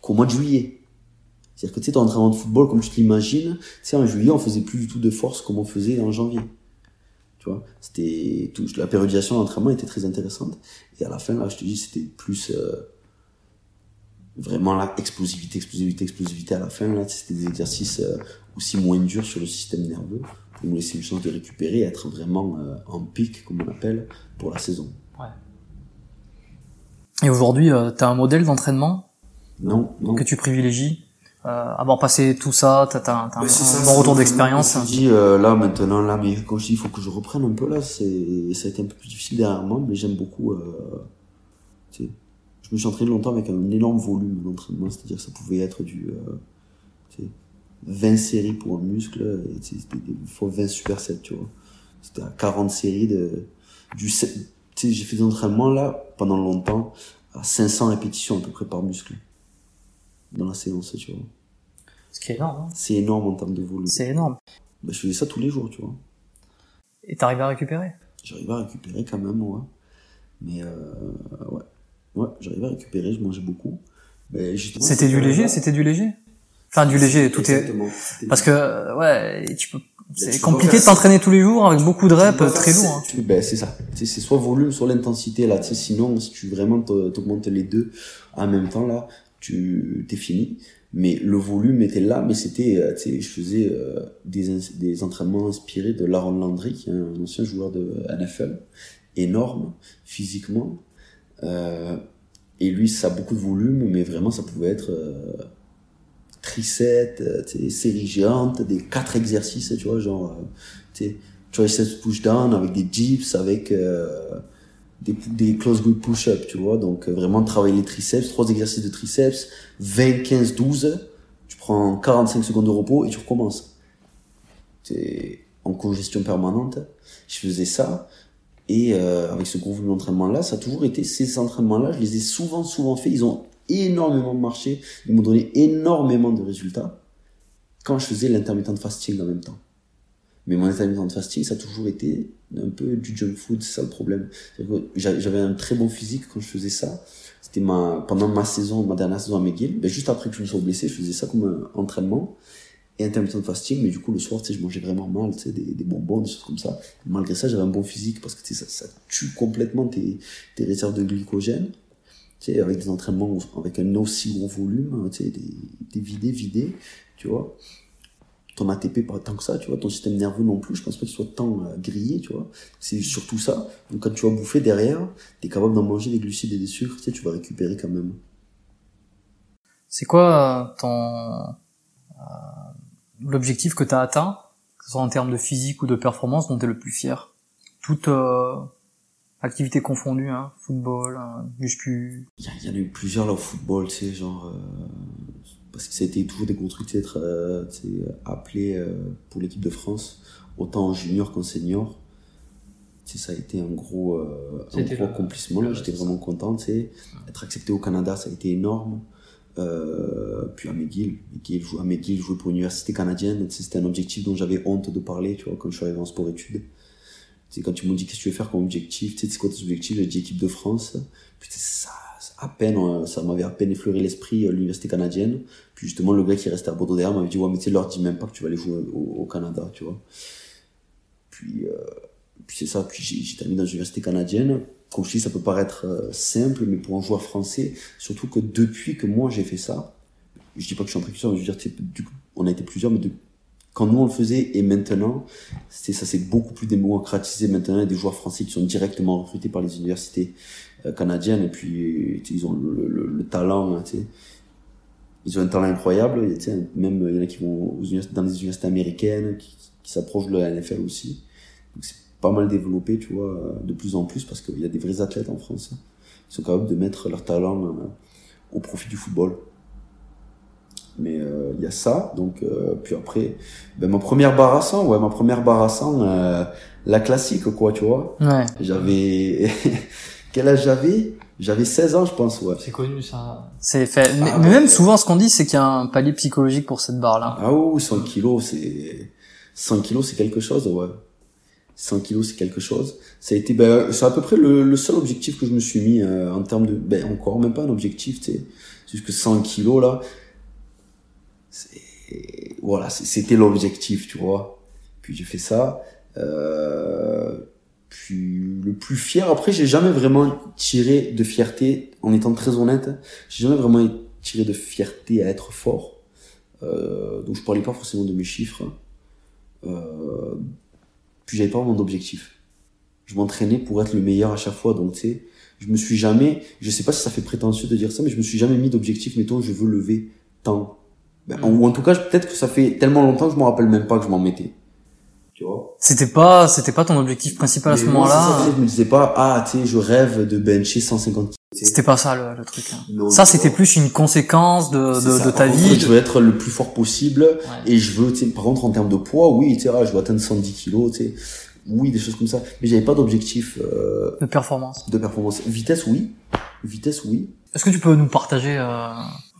qu'au mois de juillet. C'est-à-dire que tu sais, ton entraînement de football, comme tu t'imagines, tu sais, en juillet, on faisait plus du tout de force comme on faisait en janvier. Tu vois, c'était tout, la périodisation d'entraînement était très intéressante. Et à la fin, là, je te dis, c'était plus euh, vraiment la explosivité, explosivité, explosivité à la fin. Là, c'était des exercices euh, aussi moins durs sur le système nerveux pour nous laisser une chance de récupérer, et être vraiment euh, en pic, comme on appelle, pour la saison. Ouais. Et aujourd'hui, tu as un modèle d'entraînement non, non. que tu privilégies? Euh, avoir passé tout ça, t'as as, un, bon retour d'expérience. Je dis euh, là maintenant là, mais quand je dis il faut que je reprenne un peu là, c'est ça a été un peu plus difficile derrière moi, mais j'aime beaucoup. Euh, je me suis entraîné longtemps avec un énorme volume d'entraînement, c'est-à-dire ça pouvait être du euh, 20 séries pour un muscle, et c'était des fois 20 supersets, tu vois. C'était à 40 séries de du j'ai fait des entraînements là pendant longtemps à 500 répétitions à peu près par muscle dans la séance, tu vois. Ce qui est énorme. Hein. C'est énorme en termes de volume. C'est énorme. Bah, je faisais ça tous les jours, tu vois. Et t'arrives à récupérer? J'arrivais à récupérer quand même, ouais. Mais euh, ouais. Ouais, j'arrivais à récupérer, je mangeais beaucoup. C'était du léger, c'était du léger? Enfin, du léger, tout est. Parce que, ouais, tu peux. C'est compliqué de t'entraîner tous les jours avec beaucoup de reps très lourd. Hein. Ben, c'est ça. C'est soit volume, soit l'intensité là. sinon, si tu vraiment t'augmentes les deux en même temps là, tu t'es fini. Mais le volume était là, mais c'était, euh, tu sais, je faisais euh, des, des entraînements inspirés de Laron Landry, qui est un ancien joueur de NFL, énorme physiquement. Euh, et lui, ça a beaucoup de volume, mais vraiment, ça pouvait être euh, triceps, tu sais, série géante, des quatre exercices, tu vois, genre, tu sais, push down avec des dips, avec des, des close grip push-up, tu vois. Donc, euh, vraiment travailler les triceps, trois exercices de triceps, 20, 15, 12. Tu prends 45 secondes de repos et tu recommences. es en congestion permanente. Je faisais ça. Et euh, avec ce gros volume d'entraînement-là, ça a toujours été ces entraînements-là. Je les ai souvent, souvent fait. Ils ont énormément marché. Ils m'ont donné énormément de résultats quand je faisais l'intermittent fasting en même temps. Mais mon intermittent fasting, ça a toujours été un peu du junk food, c'est ça le problème. J'avais un très bon physique quand je faisais ça. C'était ma, pendant ma saison, ma dernière saison à McGill. Ben, juste après que je me sois blessé, je faisais ça comme un entraînement et intermittent fasting. Mais du coup, le soir, tu sais, je mangeais vraiment mal, tu sais, des, bonbons, des choses comme ça. malgré ça, j'avais un bon physique parce que, tu sais, ça, ça tue complètement tes, tes réserves de glycogène. Tu sais, avec des entraînements avec un aussi gros volume, tu sais, des, des vidés, vidés, tu vois ton ATP pas tant que ça, tu vois, ton système nerveux non plus, je pense pas qu'il soit tant euh, grillé, tu vois. C'est surtout ça. Donc quand tu vas bouffer derrière, tu es capable d'en manger des glucides et des sucres, tu sais, tu vas récupérer quand même. C'est quoi euh, ton euh, l'objectif que tu as atteint, que ce soit en termes de physique ou de performance, dont tu es le plus fier? Toute activité confondue, hein, football, muscu. Il y, en a eu plusieurs là au football, tu sais, genre parce que ça a été toujours des gros trucs d'être euh, appelé euh, pour l'équipe de France, autant en junior qu'en senior. ça a été un gros, euh, un gros accomplissement. J'étais vraiment content. Être accepté au Canada, ça a été énorme. Euh, puis à McGill, McGill à McGill, jouer pour l'université canadienne, c'était un objectif dont j'avais honte de parler, tu vois, quand je suis arrivé en sport-études. Quand tu m'as dit qu'est-ce que tu veux faire comme objectif, tu sais, c'est quoi tes objectifs, j'ai dit équipe de France. Puis ça, à peine, euh, ça m'avait à peine effleuré l'esprit, euh, l'université canadienne. Puis justement, le gars qui restait à Bordeaux derrière m'avait dit, ouais, mais tu sais, leur dis même pas que tu vas aller jouer au, Canada, tu vois. Puis, euh, puis c'est ça, puis j'ai terminé dans l'université canadienne. Comme je dis, ça peut paraître simple, mais pour un joueur français, surtout que depuis que moi j'ai fait ça, je dis pas que je suis un précurseur, je veux dire, du coup, on a été plusieurs, mais quand nous on le faisait et maintenant, c'est ça c'est beaucoup plus démocratisé maintenant. Il y a des joueurs français qui sont directement recrutés par les universités euh, canadiennes et puis ils ont le, le, le talent. Hein, ils ont un talent incroyable. Même il y en a qui vont dans les universités américaines, qui, qui s'approchent de la NFL aussi. Donc c'est pas mal développé, tu vois, de plus en plus parce qu'il y a des vrais athlètes en France hein, qui sont capables de mettre leur talent euh, au profit du football. Mais euh, il y a ça. Donc, euh, puis après, ben, ma première barre à 100, ouais, ma première barre à 100, euh, la classique, quoi, tu vois. Ouais. J'avais... [LAUGHS] Quel âge j'avais? J'avais 16 ans, je pense, ouais. C'est connu ça. C'est fait. Mais, Ah, mais ouais. même souvent, ce qu'on dit, c'est qu'il y a un palier psychologique pour cette barre-là. Ah oui, 100 kilos, c'est 100 kilos, c'est quelque chose, ouais. 100 kilos, c'est quelque chose. Ça a été, ben, c'est à peu près le, le seul objectif que je me suis mis euh, en termes de, ben encore même pas un objectif, tu sais, c'est juste que 100 kilos là, c'est, voilà, c'était l'objectif, tu vois. Puis j'ai fait ça. Euh, puis le plus fier, après, j'ai jamais vraiment tiré de fierté, en étant très honnête, j'ai jamais vraiment tiré de fierté à être fort. Euh, donc je parlais pas forcément de mes chiffres. Euh, puis j'avais pas vraiment d'objectif. Je m'entraînais pour être le meilleur à chaque fois, donc tu sais, je me suis jamais, je sais pas si ça fait prétentieux de dire ça, mais je me suis jamais mis d'objectif, mettons, je veux lever tant. Ben, en- ou en tout cas, peut-être que ça fait tellement longtemps que je me rappelle même pas que je m'en mettais. Tu vois C'était pas, c'était pas ton objectif principal à ce moment-là. je me disais pas, ah, tu sais, je rêve de bencher 150 kilos. C'était pas ça le, le truc. hein. Non, Ça, c'était plus une conséquence de, de, ta contre, vie. Je veux être le plus fort possible et je veux, par contre, en termes de poids, oui, tu sais, ah, je veux atteindre 110 kilos, tu sais, oui, des choses comme ça. Mais j'avais pas d'objectif euh, de performance. de performance. Vitesse, oui. Vitesse, oui. Est-ce que tu peux nous partager euh,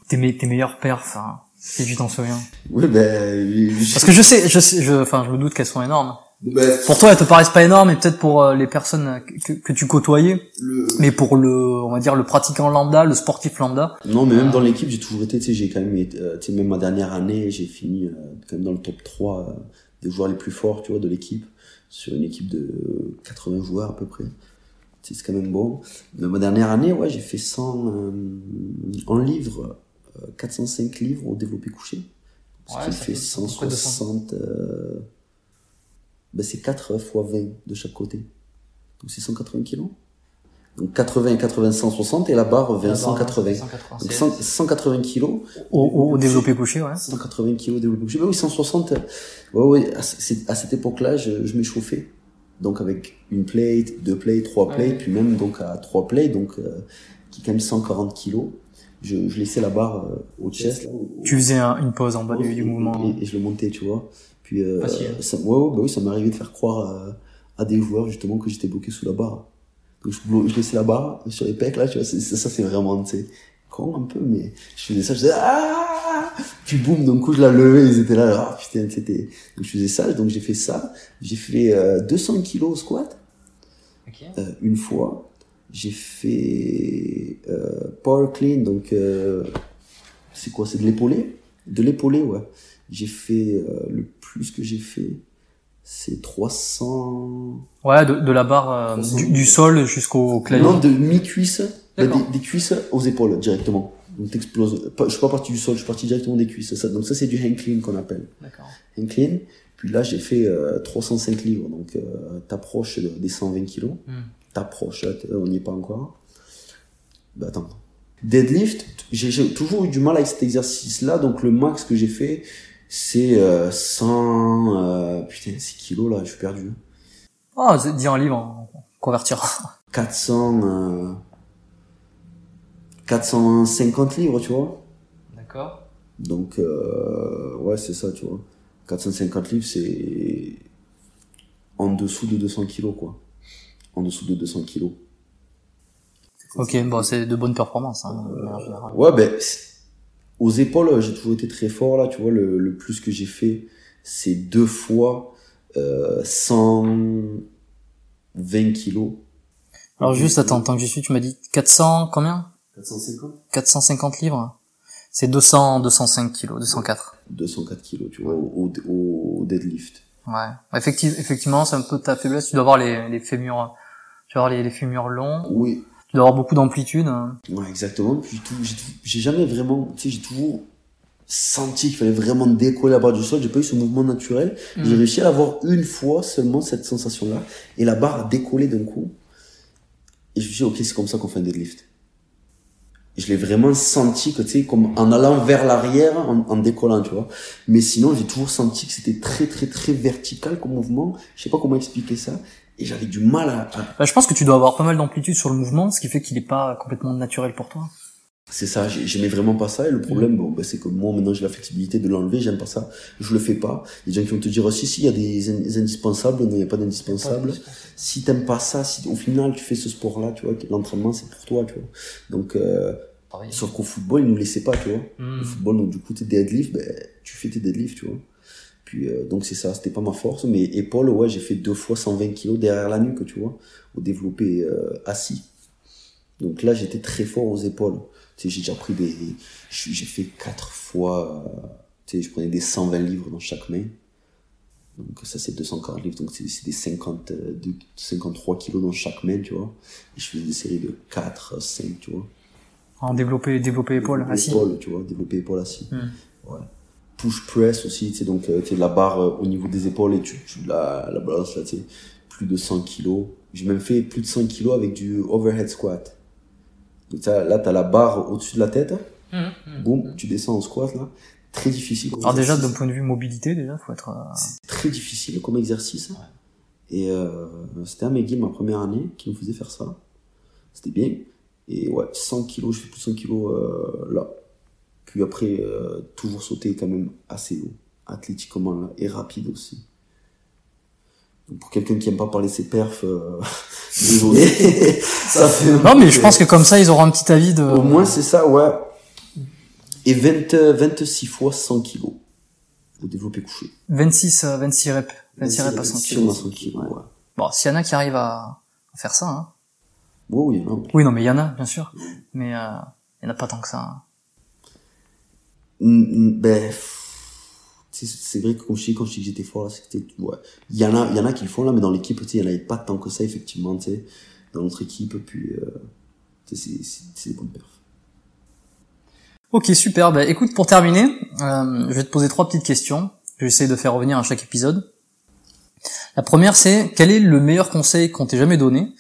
tes, me- tes meilleures perfs, hein, si tu t'en souviens Oui, ben, je- Parce que je sais, je sais, je, enfin, je me doute qu'elles sont énormes. ben, Pour toi, elles te paraissent pas énormes, et peut-être pour euh, les personnes que, que tu côtoyais, le- mais pour le, on va dire, le pratiquant lambda, le sportif lambda. Non, mais même dans l'équipe, j'ai toujours été, tu sais, j'ai quand même été, euh, tu sais, même ma dernière année, j'ai fini euh, quand même dans le top 3 euh, des joueurs les plus forts, tu vois, de l'équipe, sur une équipe de 80 joueurs à peu près. Tu sais, C'est quand même bon. Mais ma dernière année, ouais, j'ai fait 100 euh, en livres, euh, 405 livres au développé couché. Ce Ouais, qui ça fait fait à peu près 200. 160, euh, ben c'est 4 fois 20 de chaque côté. Donc c'est 180 kilos. Donc 80 et 80, 160 et la barre 20, 180. Donc 100 180 kilos. Au, au, au développé couché, ouais. 180 kilos développé couché. Ben oui, 160. Ouais, ouais, à, cette époque-là, je, je m'échauffais. Donc avec une plate, deux plates, trois Ouais. plates, puis même donc à trois plates, donc euh, qui est quand même 140 kilos. Je, je laissais la barre euh, au chest. Là, au- Tu faisais un- une pause en bas du, mouvement. et, et je le montais, tu vois. Puis euh, ça, ouais, ouais, bah oui, ça m'est arrivé de faire croire à, à des joueurs justement que j'étais bloqué sous la barre. Donc je, je laissais la barre sur les pecs là, tu vois. c'est- ça c'est vraiment, tu sais, con un peu, mais je faisais ça, je faisais ah, puis boum, d'un coup je la levais, ils étaient là, ah putain, c'était. Donc je faisais ça, donc j'ai fait ça, j'ai fait euh, 200 kilos au squat Ok. euh, une fois. J'ai fait euh, power clean, donc euh, c'est quoi? C'est de l'épaulé De l'épaulé, ouais. J'ai fait euh, le plus que j'ai fait, c'est 300. Ouais, de, de la barre euh, du, du sol jusqu'au clavier. Non, de mi-cuisse, des, des cuisses aux épaules directement. Donc t'exploses. Je suis pas parti du sol, je suis parti directement des cuisses. Ça, donc ça c'est du hang clean qu'on appelle. D'accord. Hang clean. Puis là j'ai fait euh, 305 livres, donc euh, t'approches de- des 120 kilos. Hmm. T'approches, on n'y est pas encore. Bah attends. Deadlift, j'ai toujours eu du mal avec cet exercice-là, donc le max que j'ai fait, c'est euh, 100... Euh, putain, 6 kilos là, je suis perdu. Ah, c'est- dis un livre, on convertira. [LAUGHS] 400... Euh, 450 livres, tu vois. D'accord. Donc, euh, ouais, c'est ça, tu vois. 450 livres, c'est en dessous de 200 kilos, quoi. En dessous de 200 kilos. Ok, bon, c'est de bonnes performances, hein, de manière générale. Ouais, ben, aux épaules, j'ai toujours été très fort, là, tu vois, le, le plus que j'ai fait, c'est deux fois euh, 120 kilos. Alors juste, attends, tant que j'y suis, tu m'as dit 400, combien? 450 450 livres C'est 200, 205 kilos, 204. 204 kilos, tu vois, au, au, au deadlift. Ouais. Effectivement, effectivement, c'est un peu ta faiblesse. Tu dois avoir les, les fémurs, avoir les, les fémurs longs. Oui, Tu dois avoir beaucoup d'amplitude. ouais, exactement. Puis tout- j'ai jamais vraiment, tu sais, j'ai toujours senti qu'il fallait vraiment décoller la barre du sol. J'ai pas eu ce mouvement naturel. Mm. J'ai réussi à l'avoir une fois seulement, cette sensation-là. Et la barre a décollé d'un coup. Et je me suis dit, ok, c'est comme ça qu'on fait un deadlift. Et je l'ai vraiment senti que, tu sais, comme en allant vers l'arrière, en, en décollant, tu vois. Mais sinon, j'ai toujours senti que c'était très, très, très vertical comme mouvement. Je sais pas comment expliquer ça. Et j'avais du mal à, Bah, je pense que tu dois avoir pas mal d'amplitude sur le mouvement, ce qui fait qu'il est pas complètement naturel pour toi. C'est ça, j'ai- j'aimais vraiment pas ça. Et le problème, bon, bah, c'est que moi, maintenant, j'ai la flexibilité de l'enlever, j'aime pas ça. Je le fais pas. Il y a des gens qui vont te dire, oh, si, si, il y a des in- indispensables. Non, il n'y a pas d'indispensables. Si t'aimes pas ça, si au final, tu fais ce sport-là, tu vois, l'entraînement, c'est pour toi, tu vois. Donc, euh, sauf qu'au football, ils nous laissaient pas, tu vois. Hmm. Au football, donc, du coup, tes deadlifts, ben, tu fais tes deadlifts, tu vois. Puis, euh, donc, c'est ça, c'était pas ma force. Mais épaules, ouais, j'ai fait deux fois 120 kilos derrière la nuque, tu vois, au développé euh, assis. Donc là, j'étais très fort aux épaules. Tu sais, j'ai déjà pris des, j'ai fait quatre fois, euh, tu sais, je prenais des 120 livres dans chaque main. Donc ça, c'est 240 livres, donc c'est des 50, euh, de- 53 kilos dans chaque main, tu vois. Et je faisais des séries de 4, 5, tu vois. En développer, développer épaule, assis. épaule, tu vois, développer épaule assis. Hmm. Ouais. Push press aussi, tu sais, donc euh, tu sais, la barre euh, au niveau des épaules et tu, tu la, la balances là, tu sais, plus de 100 kilos. J'ai même fait plus de 100 kilos avec du overhead squat. Donc t'as- là, tu as la barre au-dessus de la tête, boum, tu descends en squat là. Très difficile. comme Alors déjà, d'un point de vue mobilité, déjà, faut être... euh, C'est très difficile comme exercice. Et euh, c'était un McGill ma première année qui nous faisait faire ça. C'était bien. Et ouais, 100 kilos, je fais plus de 100 kilos euh, là. Puis après, euh, toujours sauter quand même assez haut, athlétiquement là, et rapide aussi. Donc pour quelqu'un qui aime pas parler ses perfs, euh, [LAUGHS] désolé, ça fait Non, mais je pense que comme ça, ils auront un petit avis de... Au moins c'est ça, ouais. Et 20, euh, 26 fois 100 kilos au développé couché. 26, euh, 26 reps. 26 reps à 100 26 kg. à 100 kilos, ouais. Bon, s'il y en a qui arrivent à, à faire ça, hein. Ouais, oui, non. Oui, non, mais il y en a, bien sûr. Mais euh, il y en a pas tant que ça. hein. Ben, c'est vrai que quand je dis que j'étais fort là, c'était, ouais. Il y en a, il y en a qui le font là, mais dans l'équipe, tu sais, il y en avait pas tant que ça, effectivement, tu sais, dans notre équipe, puis, euh, c'est- des bonnes perfs. Ok, super. Bah, écoute, pour terminer, euh, je vais te poser trois petites questions que j'essaie de faire revenir à chaque épisode. La première, c'est quel est le meilleur conseil qu'on t'ait jamais donné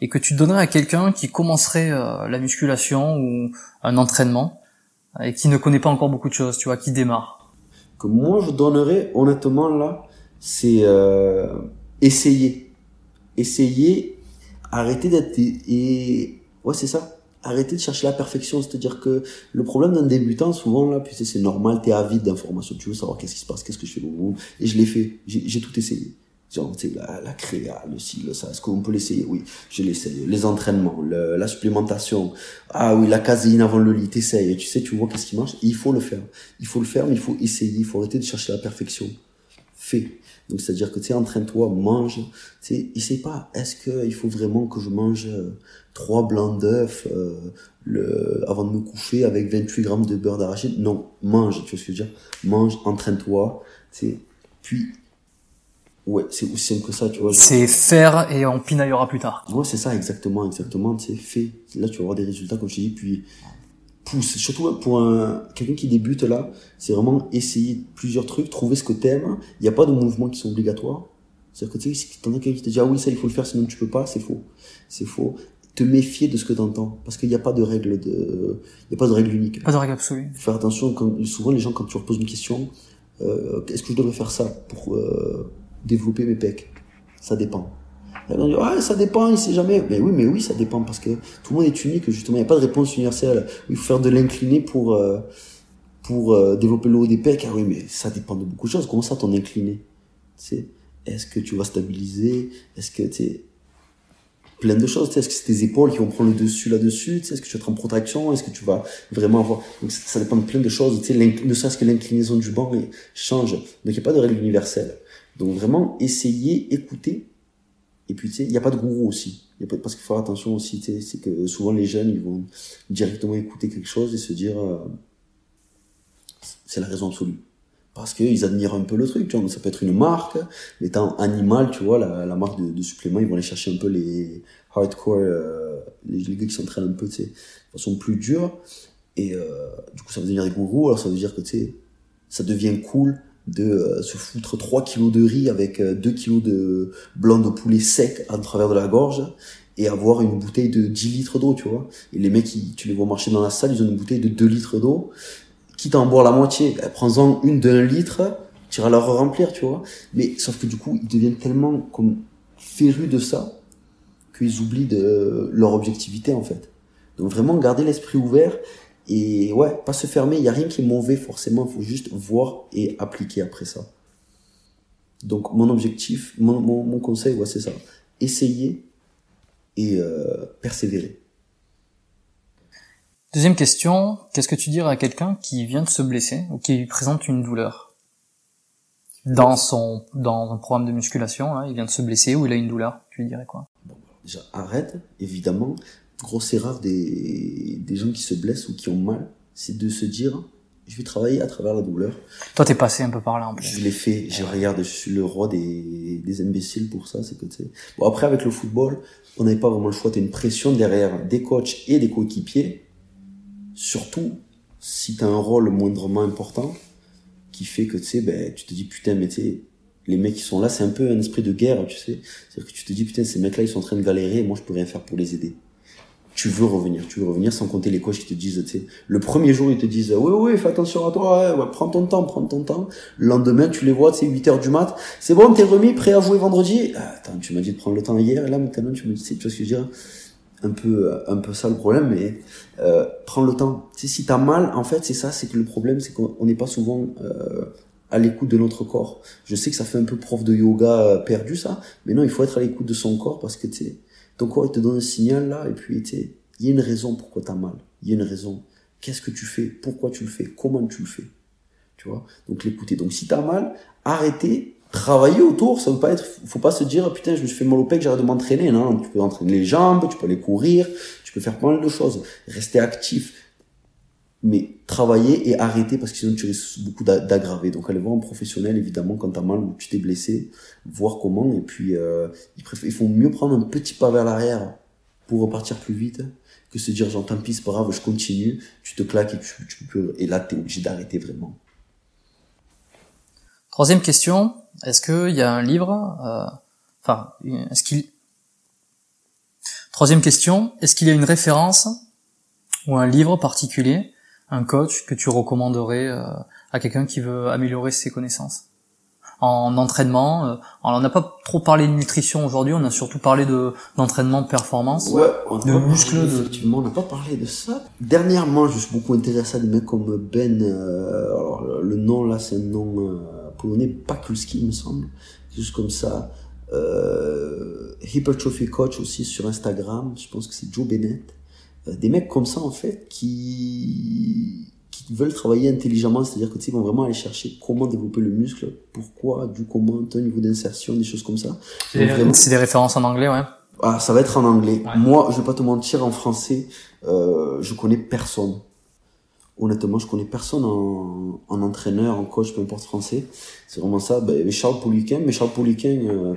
et que tu donnerais à quelqu'un qui commencerait euh, la musculation ou un entraînement et qui ne connaît pas encore beaucoup de choses, tu vois, qui démarre. Que moi, je donnerais, honnêtement, là, c'est, euh, essayer. Essayer, arrêter d'être, et, ouais, c'est ça. Arrêter de chercher la perfection, c'est-à-dire que le problème d'un débutant, souvent, là, puis c'est normal, t'es avide d'informations, tu veux savoir qu'est-ce qui se passe, qu'est-ce que je fais et je l'ai fait, j'ai tout essayé. Genre, tu sais, la, la créa, le ci, le ça, est-ce qu'on peut l'essayer? Oui, je l'essaye. Les entraînements, le- la supplémentation, ah oui, la caséine avant le lit, t'essayes, tu sais, tu vois qu'est-ce qui marche, il faut le faire. Il faut le faire, mais il faut essayer, il faut arrêter de chercher la perfection. Fais. Donc, c'est-à-dire que, tu sais, entraîne-toi, mange, tu sais, essaye pas, est-ce que il faut vraiment que je mange euh, trois blancs d'œufs euh, le, avant de me coucher avec 28 grammes de beurre d'arachide? Non, mange, tu vois ce que je veux dire? Mange, entraîne-toi, tu sais, puis, ouais, c'est aussi simple que ça, tu vois. C'est faire et on pinaillera plus tard. Ouais, c'est ça, exactement, exactement, tu sais, fais. Là, tu vas avoir des résultats, comme je t'ai dit, puis pousse. Surtout pour un, quelqu'un qui débute là, c'est vraiment essayer plusieurs trucs, trouver ce que t'aimes. Il n'y a pas de mouvements qui sont obligatoires. C'est-à-dire que tu sais, si t'en as quelqu'un qui te dit, ah oui, ça, il faut le faire, sinon tu peux pas, c'est faux. C'est faux. Te méfier de ce que t'entends. Parce qu'il n'y a pas de règle de, il n'y a pas de règle unique. Pas de règle absolue. Faire attention, quand, souvent les gens, quand tu leur poses une question, euh, est-ce que je devrais faire ça pour euh, développer mes pecs Ça dépend. Et on dit, ouais, ça dépend, il sait jamais. Mais oui, mais oui, ça dépend parce que tout le monde est unique, justement. Il n'y a pas de réponse universelle. Il faut faire de l'incliné pour, euh, pour euh, développer le haut des pecs. Ah oui, mais ça dépend de beaucoup de choses. Comment ça, ton incliné? Tu Est-ce que tu vas stabiliser? Est-ce que tu sais plein de choses. Est-ce que c'est tes épaules qui vont prendre le dessus là-dessus? Est-ce que tu vas être en protraction? Est-ce que tu vas vraiment avoir... Donc ça dépend de plein de choses. Ne serait-ce que l'inclinaison du banc change. Donc il n'y a pas de règle universelle. Donc vraiment, essayer, écouter. Et puis tu sais, il n'y a pas de gourou aussi. Parce qu'il faut faire attention aussi, tu sais, c'est que souvent les jeunes, ils vont directement écouter quelque chose et se dire... euh, c'est la raison absolue. Parce qu'ils admirent un peu le truc. Ça peut être une marque, étant animal, tu vois, la, la marque de, de suppléments, ils vont aller chercher un peu les hardcore, euh, les, gars qui s'entraînent un peu, tu sais, de façon plus dure. Et euh, du coup, ça va devenir des gourous, alors ça veut dire que, tu sais, ça devient cool de euh, se foutre 3 kilos de riz avec euh, 2 kilos de blanc de poulet sec à travers de la gorge et avoir une bouteille de 10 litres d'eau, tu vois. Et les mecs, ils- tu les vois marcher dans la salle, ils ont une bouteille de 2 litres d'eau. Quitte à en boire la moitié, eh, prends-en une d'un litre, tu iras la remplir, tu vois. Mais sauf que du coup, ils deviennent tellement comme férus de ça qu'ils oublient de leur objectivité, en fait. Donc vraiment garder l'esprit ouvert et ouais, pas se fermer. Il y a rien qui est mauvais forcément. Il faut juste voir et appliquer après ça. Donc mon objectif, mon, mon, mon conseil, ouais, c'est ça. Essayer et euh, persévérer. Deuxième question, qu'est-ce que tu dirais à quelqu'un qui vient de se blesser ou qui lui présente une douleur? Dans son dans un programme de musculation là, il vient de se blesser ou il a une douleur, tu lui dirais quoi? Déjà, arrête, évidemment. Grosse erreur des, des gens qui se blessent ou qui ont mal, c'est de se dire, je vais travailler à travers la douleur. Toi t'es passé un peu par là en plus. Je l'ai fait, je regarde, je suis le roi des, des imbéciles pour ça, c'est que tu sais. Bon, après, avec le football, on n'avait pas vraiment le choix, t'as une pression derrière des coachs et des coéquipiers, surtout si t'as un rôle moindrement important, qui fait que, tu sais, ben, tu te dis, putain, mais tu les mecs qui sont là, c'est un peu un esprit de guerre, tu sais. C'est-à-dire que tu te dis, putain, ces mecs-là, ils sont en train de galérer, et moi, je peux rien faire pour les aider. Tu veux revenir, tu veux revenir sans compter les coachs qui te disent, tu sais, le premier jour, ils te disent, ouais, ouais, fais attention à toi, ouais, ouais, prends ton temps, prends ton temps. Le lendemain, tu les vois, sais, 8 heures du mat. C'est bon, t'es remis, prêt à jouer vendredi. Ah, attends, tu m'as dit de prendre le temps hier, et là, maintenant, tu me dis, tu vois ce que je veux dire? Un peu, un peu ça le problème, mais, euh, prends le temps. Tu sais, si t'as mal, en fait, c'est ça, c'est que le problème, c'est qu'on n'est pas souvent, euh, à l'écoute de notre corps. Je sais que ça fait un peu prof de yoga euh, perdu ça, mais non, il faut être à l'écoute de son corps parce que tu sais, ton corps il te donne un signal là et puis tu il y a une raison pourquoi t'as mal. Il y a une raison. Qu'est-ce que tu fais? Pourquoi tu le fais? Comment tu le fais? Tu vois? Donc l'écouter. Donc si t'as mal, arrêtez, travailler autour. Ça veut pas être, faut pas se dire putain je me suis fait mal au pec, j'arrête de m'entraîner. Non, tu peux entraîner les jambes, tu peux aller courir, tu peux faire mal de choses. Rester actif mais travailler et arrêter parce que sinon tu risques beaucoup d'a- d'aggraver. Donc aller voir un professionnel évidemment quand t'as mal ou tu t'es blessé, voir comment et puis euh, ils, ils font mieux prendre un petit pas vers l'arrière pour repartir plus vite que se dire genre tant pis c'est pas grave je continue, tu te claques et tu, tu peux et là t'es obligé d'arrêter vraiment. Troisième question, est-ce qu'il y a un livre, euh, enfin, est-ce qu'il... Troisième question, est-ce qu'il y a une référence ou un livre particulier, un coach que tu recommanderais euh, à quelqu'un qui veut améliorer ses connaissances en entraînement euh, On n'a pas trop parlé de nutrition aujourd'hui, on a surtout parlé de d'entraînement de performance. Ouais, on De muscles, parlé, de- Effectivement, on n'a pas parlé de ça. Dernièrement, je suis beaucoup intéressé à des mecs comme Ben. euh, alors, le- le nom là, c'est un nom euh, polonais, Pakulski, il me semble. Juste comme ça. Euh, Hypertrophy Coach aussi sur Instagram. Je pense que c'est Joe Bennett. Euh, des mecs comme ça, en fait, qui qui veulent travailler intelligemment, c'est-à-dire que ils vont vraiment aller chercher comment développer le muscle, pourquoi, du comment, au niveau d'insertion, des choses comme ça. Vraiment- C'est des références en anglais, ouais. ah, ça va être en anglais. Ouais. Moi, je vais pas te mentir, en français, euh, je connais personne. Honnêtement, je connais personne en, en entraîneur, en coach, peu importe français. C'est vraiment ça. Ben, mais Charles Poliquin, mais Charles Poliquin, euh,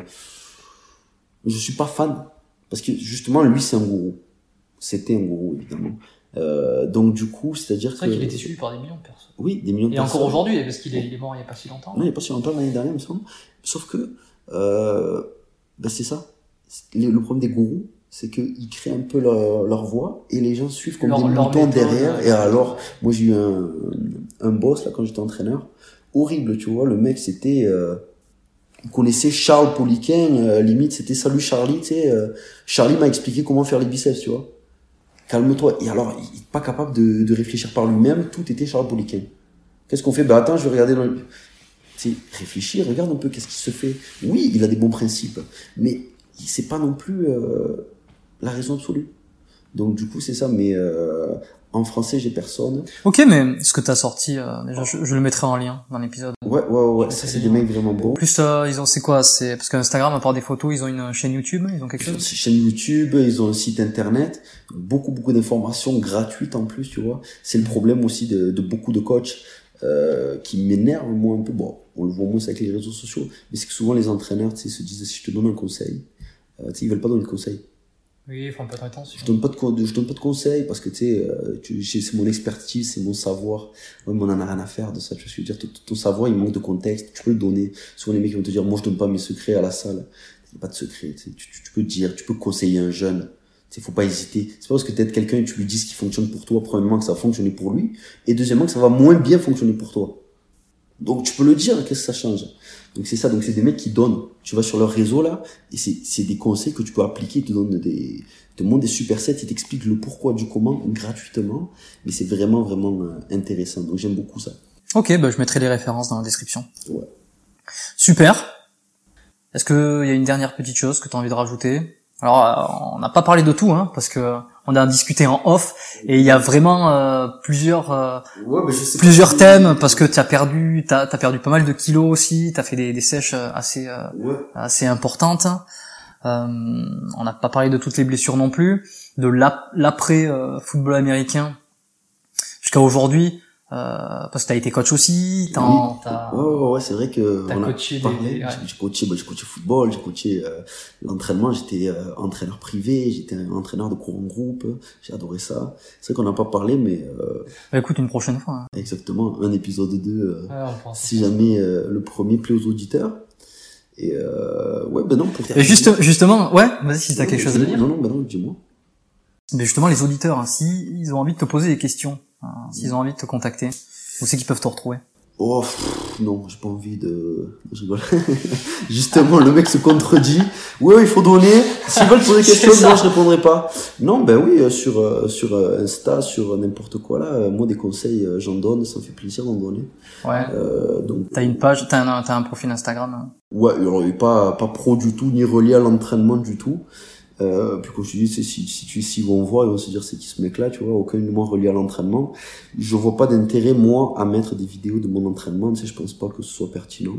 je suis pas fan. Parce que justement, lui, c'est un gourou. C'était un gourou, évidemment. Euh, donc du coup, c'est-à-dire que... C'est vrai qu'il était suivi par des millions de personnes. Oui, des millions de Et personnes. encore aujourd'hui, parce qu'il est, mort il n'y a pas si longtemps. Non, il n'y a pas si longtemps, l'année dernière, il me semble. Sauf que, euh, ben c'est ça. Le, problème des gourous, c'est qu'ils créent un peu leur, leur voix et les gens suivent comme Leur- des moutons derrière. ouais. Et alors, moi j'ai eu un, un boss là quand j'étais entraîneur, horrible, tu vois. Le mec, c'était, euh, il connaissait Charles Poliquin, euh, limite c'était salut Charlie, tu sais. euh, Charlie m'a expliqué comment faire les biceps, tu vois. Calme-toi. Et alors, il est pas capable de, réfléchir par lui-même. Tout était Charles Poliquin. Qu'est-ce qu'on fait? Ben attends, je vais regarder dans le... Tu sais, réfléchis, regarde un peu qu'est-ce qui se fait. Oui, il a des bons principes, mais c'est pas non plus euh, la raison absolue. Donc du coup, c'est ça. Mais euh, en français, j'ai personne. Ok, mais ce que t'as sorti, euh, déjà, je, je le mettrai en lien dans l'épisode. Ouais, ouais, ouais. Ça, c'est des mecs vraiment. En plus, euh, ils ont, c'est quoi C'est parce qu'Instagram, à part des photos, ils ont une chaîne YouTube, ils ont quelque Ils ont une chose. chaîne YouTube, ils ont un site internet, beaucoup beaucoup d'informations gratuites en plus, tu vois. C'est le problème aussi de, de beaucoup de coachs euh, qui m'énervent moi un peu. Bon, on le voit moins avec les réseaux sociaux, mais c'est que souvent les entraîneurs, tu sais, se disent si je te donne un conseil, euh, tu sais, ils veulent pas donner de conseil. Oui, il faut un peu attention. Je donne pas de je donne pas de conseils parce que tu sais, euh, c'est mon expertise, c'est mon savoir. Ouais, mais on en a rien à faire de ça. Tu vois je veux dire ton, savoir, il manque de contexte. Tu peux le donner. Souvent les mecs ils vont te dire, moi je donne pas mes secrets à la salle. Il a pas de secret. Tu, tu, tu peux dire, tu peux conseiller un jeune. Il faut pas hésiter. C'est pas parce que t'aides quelqu'un et tu lui dis ce qui fonctionne pour toi, premièrement que ça va fonctionner pour lui, et deuxièmement que ça va moins bien fonctionner pour toi. Donc tu peux le dire, qu'est-ce que ça change? Donc c'est ça, donc c'est des mecs qui donnent. Tu vas sur leur réseau là, et c'est des conseils que tu peux appliquer, ils te donnent des, ils te montrent des super sets, ils t'expliquent le pourquoi du comment gratuitement, mais c'est vraiment vraiment euh, intéressant. Donc j'aime beaucoup ça. Ok, bah je mettrai les références dans la description. Ouais. Super. Est-ce qu'il y a une dernière petite chose que tu as envie de rajouter? Alors, euh, on n'a pas parlé de tout, hein, parce que on a discuté en off, et il y a vraiment euh, plusieurs euh, Ouais, mais je sais plusieurs thèmes, parce que tu as perdu, t'as as perdu pas mal de kilos aussi, tu as fait des, des sèches euh, assez euh, Ouais. assez importantes. Euh, on n'a pas parlé de toutes les blessures non plus, de l'ap- l'après football américain jusqu'à aujourd'hui, parce que t'as été coach aussi, t'as, Oui. t'as- Ouais, ouais, ouais, c'est vrai que T'as on a coaché des- ouais. J'ai- coaché, bah, j'ai coaché football, j'ai coaché euh, l'entraînement, j'étais euh, entraîneur privé, j'étais un entraîneur de cours en groupe, j'ai adoré ça. C'est vrai qu'on n'a pas parlé, mais euh, Bah, écoute une prochaine fois. hein. exactement, un épisode 2, euh, si jamais euh, le premier plaît aux auditeurs. Et euh, ouais, ben non, pour Et terminer- juste, justement, ouais, vas-y si t'as quelque chose à dire. Non, non, ben non, dis-moi. Mais justement, les auditeurs, hein, si ils ont envie de te poser des questions, s'ils ont envie de te contacter, où c'est qu'ils peuvent te retrouver Oh, pff, non, j'ai pas envie de... Je rigole. [LAUGHS] Justement, le mec se contredit. Ouais, il faut donner. S'ils veulent poser [LAUGHS] chose, ça. non, je répondrai pas. Non, ben oui, euh, sur, euh, sur euh, Insta, sur n'importe quoi, là, moi, des conseils, j'en donne, ça me fait plaisir d'en donner. Ouais. Euh, donc, T'as une page, t'as un, t'as un profil Instagram. hein. ouais, alors, il est pas, pas pro du tout, ni relié à l'entraînement du tout. Euh, puis comme je dis, si, si tu s'ils vont voir, ils vont se dire c'est qui ce mec-là, tu vois, aucunement relié à l'entraînement. Je vois pas d'intérêt, moi, à mettre des vidéos de mon entraînement, tu sais, je pense pas que ce soit pertinent.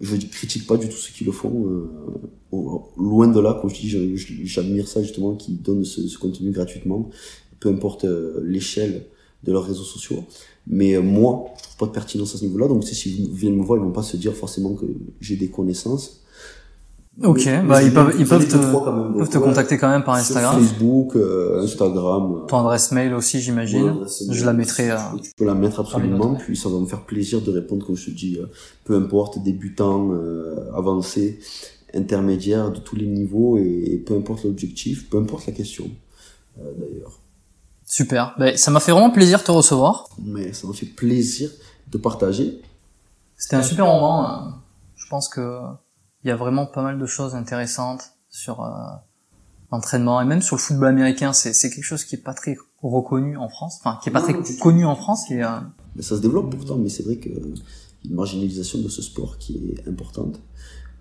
Je critique pas du tout ceux qui le font, euh, loin de là, comme je dis, j'admire ça justement, qui donnent ce, contenu gratuitement, peu importe euh, l'échelle de leurs réseaux sociaux. Mais euh, moi, je trouve pas de pertinence à ce niveau-là, donc tu sais, s'ils viennent me voir, ils vont pas se dire forcément que j'ai des connaissances. Ok, Mais- bah mais ils peuvent, ils peuvent te, quand même, peuvent te ouais. contacter quand même par Sur Instagram. Facebook, euh, Instagram. Ton adresse mail aussi, j'imagine. Je la mettrai. euh, Tu peux la mettre absolument, puis ça va me faire plaisir de répondre, comme je te dis, euh, peu importe, débutant, euh, avancé, intermédiaire, de tous les niveaux, et, et peu importe l'objectif, peu importe la question, euh, d'ailleurs. Super. Bah, ça m'a fait vraiment plaisir de te recevoir. Mais ça me fait plaisir de partager. C'était un super moment. euh, Je pense que il y a vraiment pas mal de choses intéressantes sur euh, l'entraînement et même sur le football américain. C'est c'est quelque chose qui est pas très reconnu en France, enfin qui est pas Non, très connu en France. Et, euh, Mais ça se développe pourtant, mais c'est vrai qu'il y a une marginalisation de ce sport qui est importante.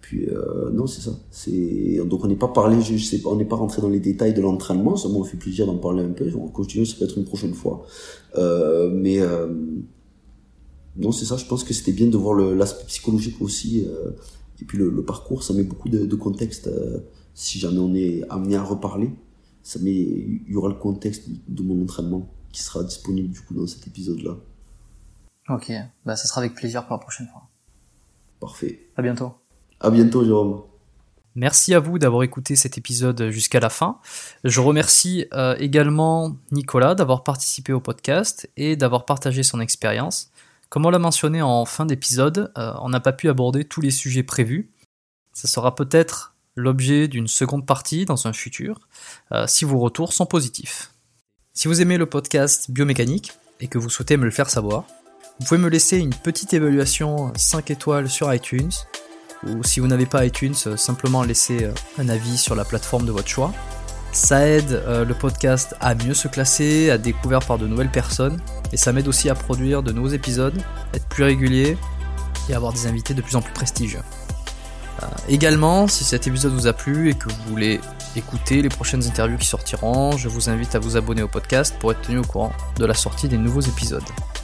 Puis euh, non, c'est ça. C'est donc on n'est pas parlé, je sais pas, on n'est pas rentré dans les détails de l'entraînement. Ça m'a fait plaisir d'en parler un peu. On continue, ça peut être une prochaine fois. Euh, mais euh, non, c'est ça. Je pense que c'était bien de voir le- l'aspect psychologique aussi. Et puis le, le parcours, ça met beaucoup de, de contexte. euh, si jamais on est amené à reparler, ça met, il y aura le contexte de mon entraînement qui sera disponible du coup dans cet épisode-là. ok, bah ça sera avec plaisir pour la prochaine fois. Parfait. À bientôt. À bientôt, Jérôme. Merci à vous d'avoir écouté cet épisode jusqu'à la fin. Je remercie euh, également Nicolas d'avoir participé au podcast et d'avoir partagé son expérience. Comme on l'a mentionné en fin d'épisode, euh, on n'a pas pu aborder tous les sujets prévus. Ça sera peut-être l'objet d'une seconde partie dans un futur, euh, si vos retours sont positifs. Si vous aimez le podcast biomécanique et que vous souhaitez me le faire savoir, vous pouvez me laisser une petite évaluation 5 étoiles sur iTunes ou si vous n'avez pas iTunes, euh, simplement laissez euh, un avis sur la plateforme de votre choix. Ça aide le podcast à mieux se classer, à découvert par de nouvelles personnes, et ça m'aide aussi à produire de nouveaux épisodes, être plus régulier et avoir des invités de plus en plus prestigieux. Euh, également, si cet épisode vous a plu et que vous voulez écouter les prochaines interviews qui sortiront, je vous invite à vous abonner au podcast pour être tenu au courant de la sortie des nouveaux épisodes.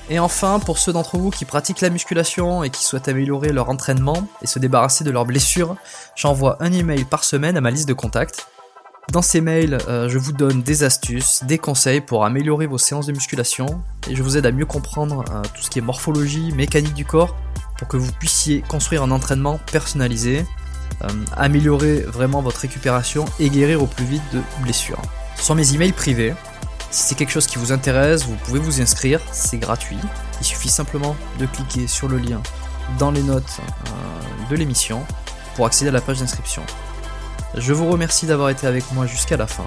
Et enfin, pour ceux d'entre vous qui pratiquent la musculation et qui souhaitent améliorer leur entraînement et se débarrasser de leurs blessures, j'envoie un email par semaine à ma liste de contacts. Dans ces mails, euh, je vous donne des astuces, des conseils pour améliorer vos séances de musculation et je vous aide à mieux comprendre euh, tout ce qui est morphologie, mécanique du corps pour que vous puissiez construire un entraînement personnalisé, euh, améliorer vraiment votre récupération et guérir au plus vite de blessures. Ce sont mes emails privés. Si c'est quelque chose qui vous intéresse, vous pouvez vous inscrire, c'est gratuit. Il suffit simplement de cliquer sur le lien dans les notes de l'émission pour accéder à la page d'inscription. Je vous remercie d'avoir été avec moi jusqu'à la fin.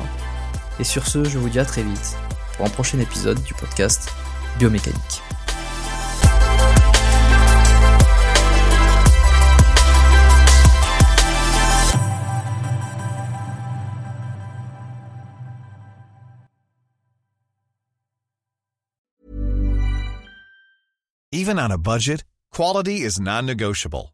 Et sur ce, je vous dis à très vite pour un prochain épisode du podcast Biomécanique. Even on a budget, quality is non-negotiable.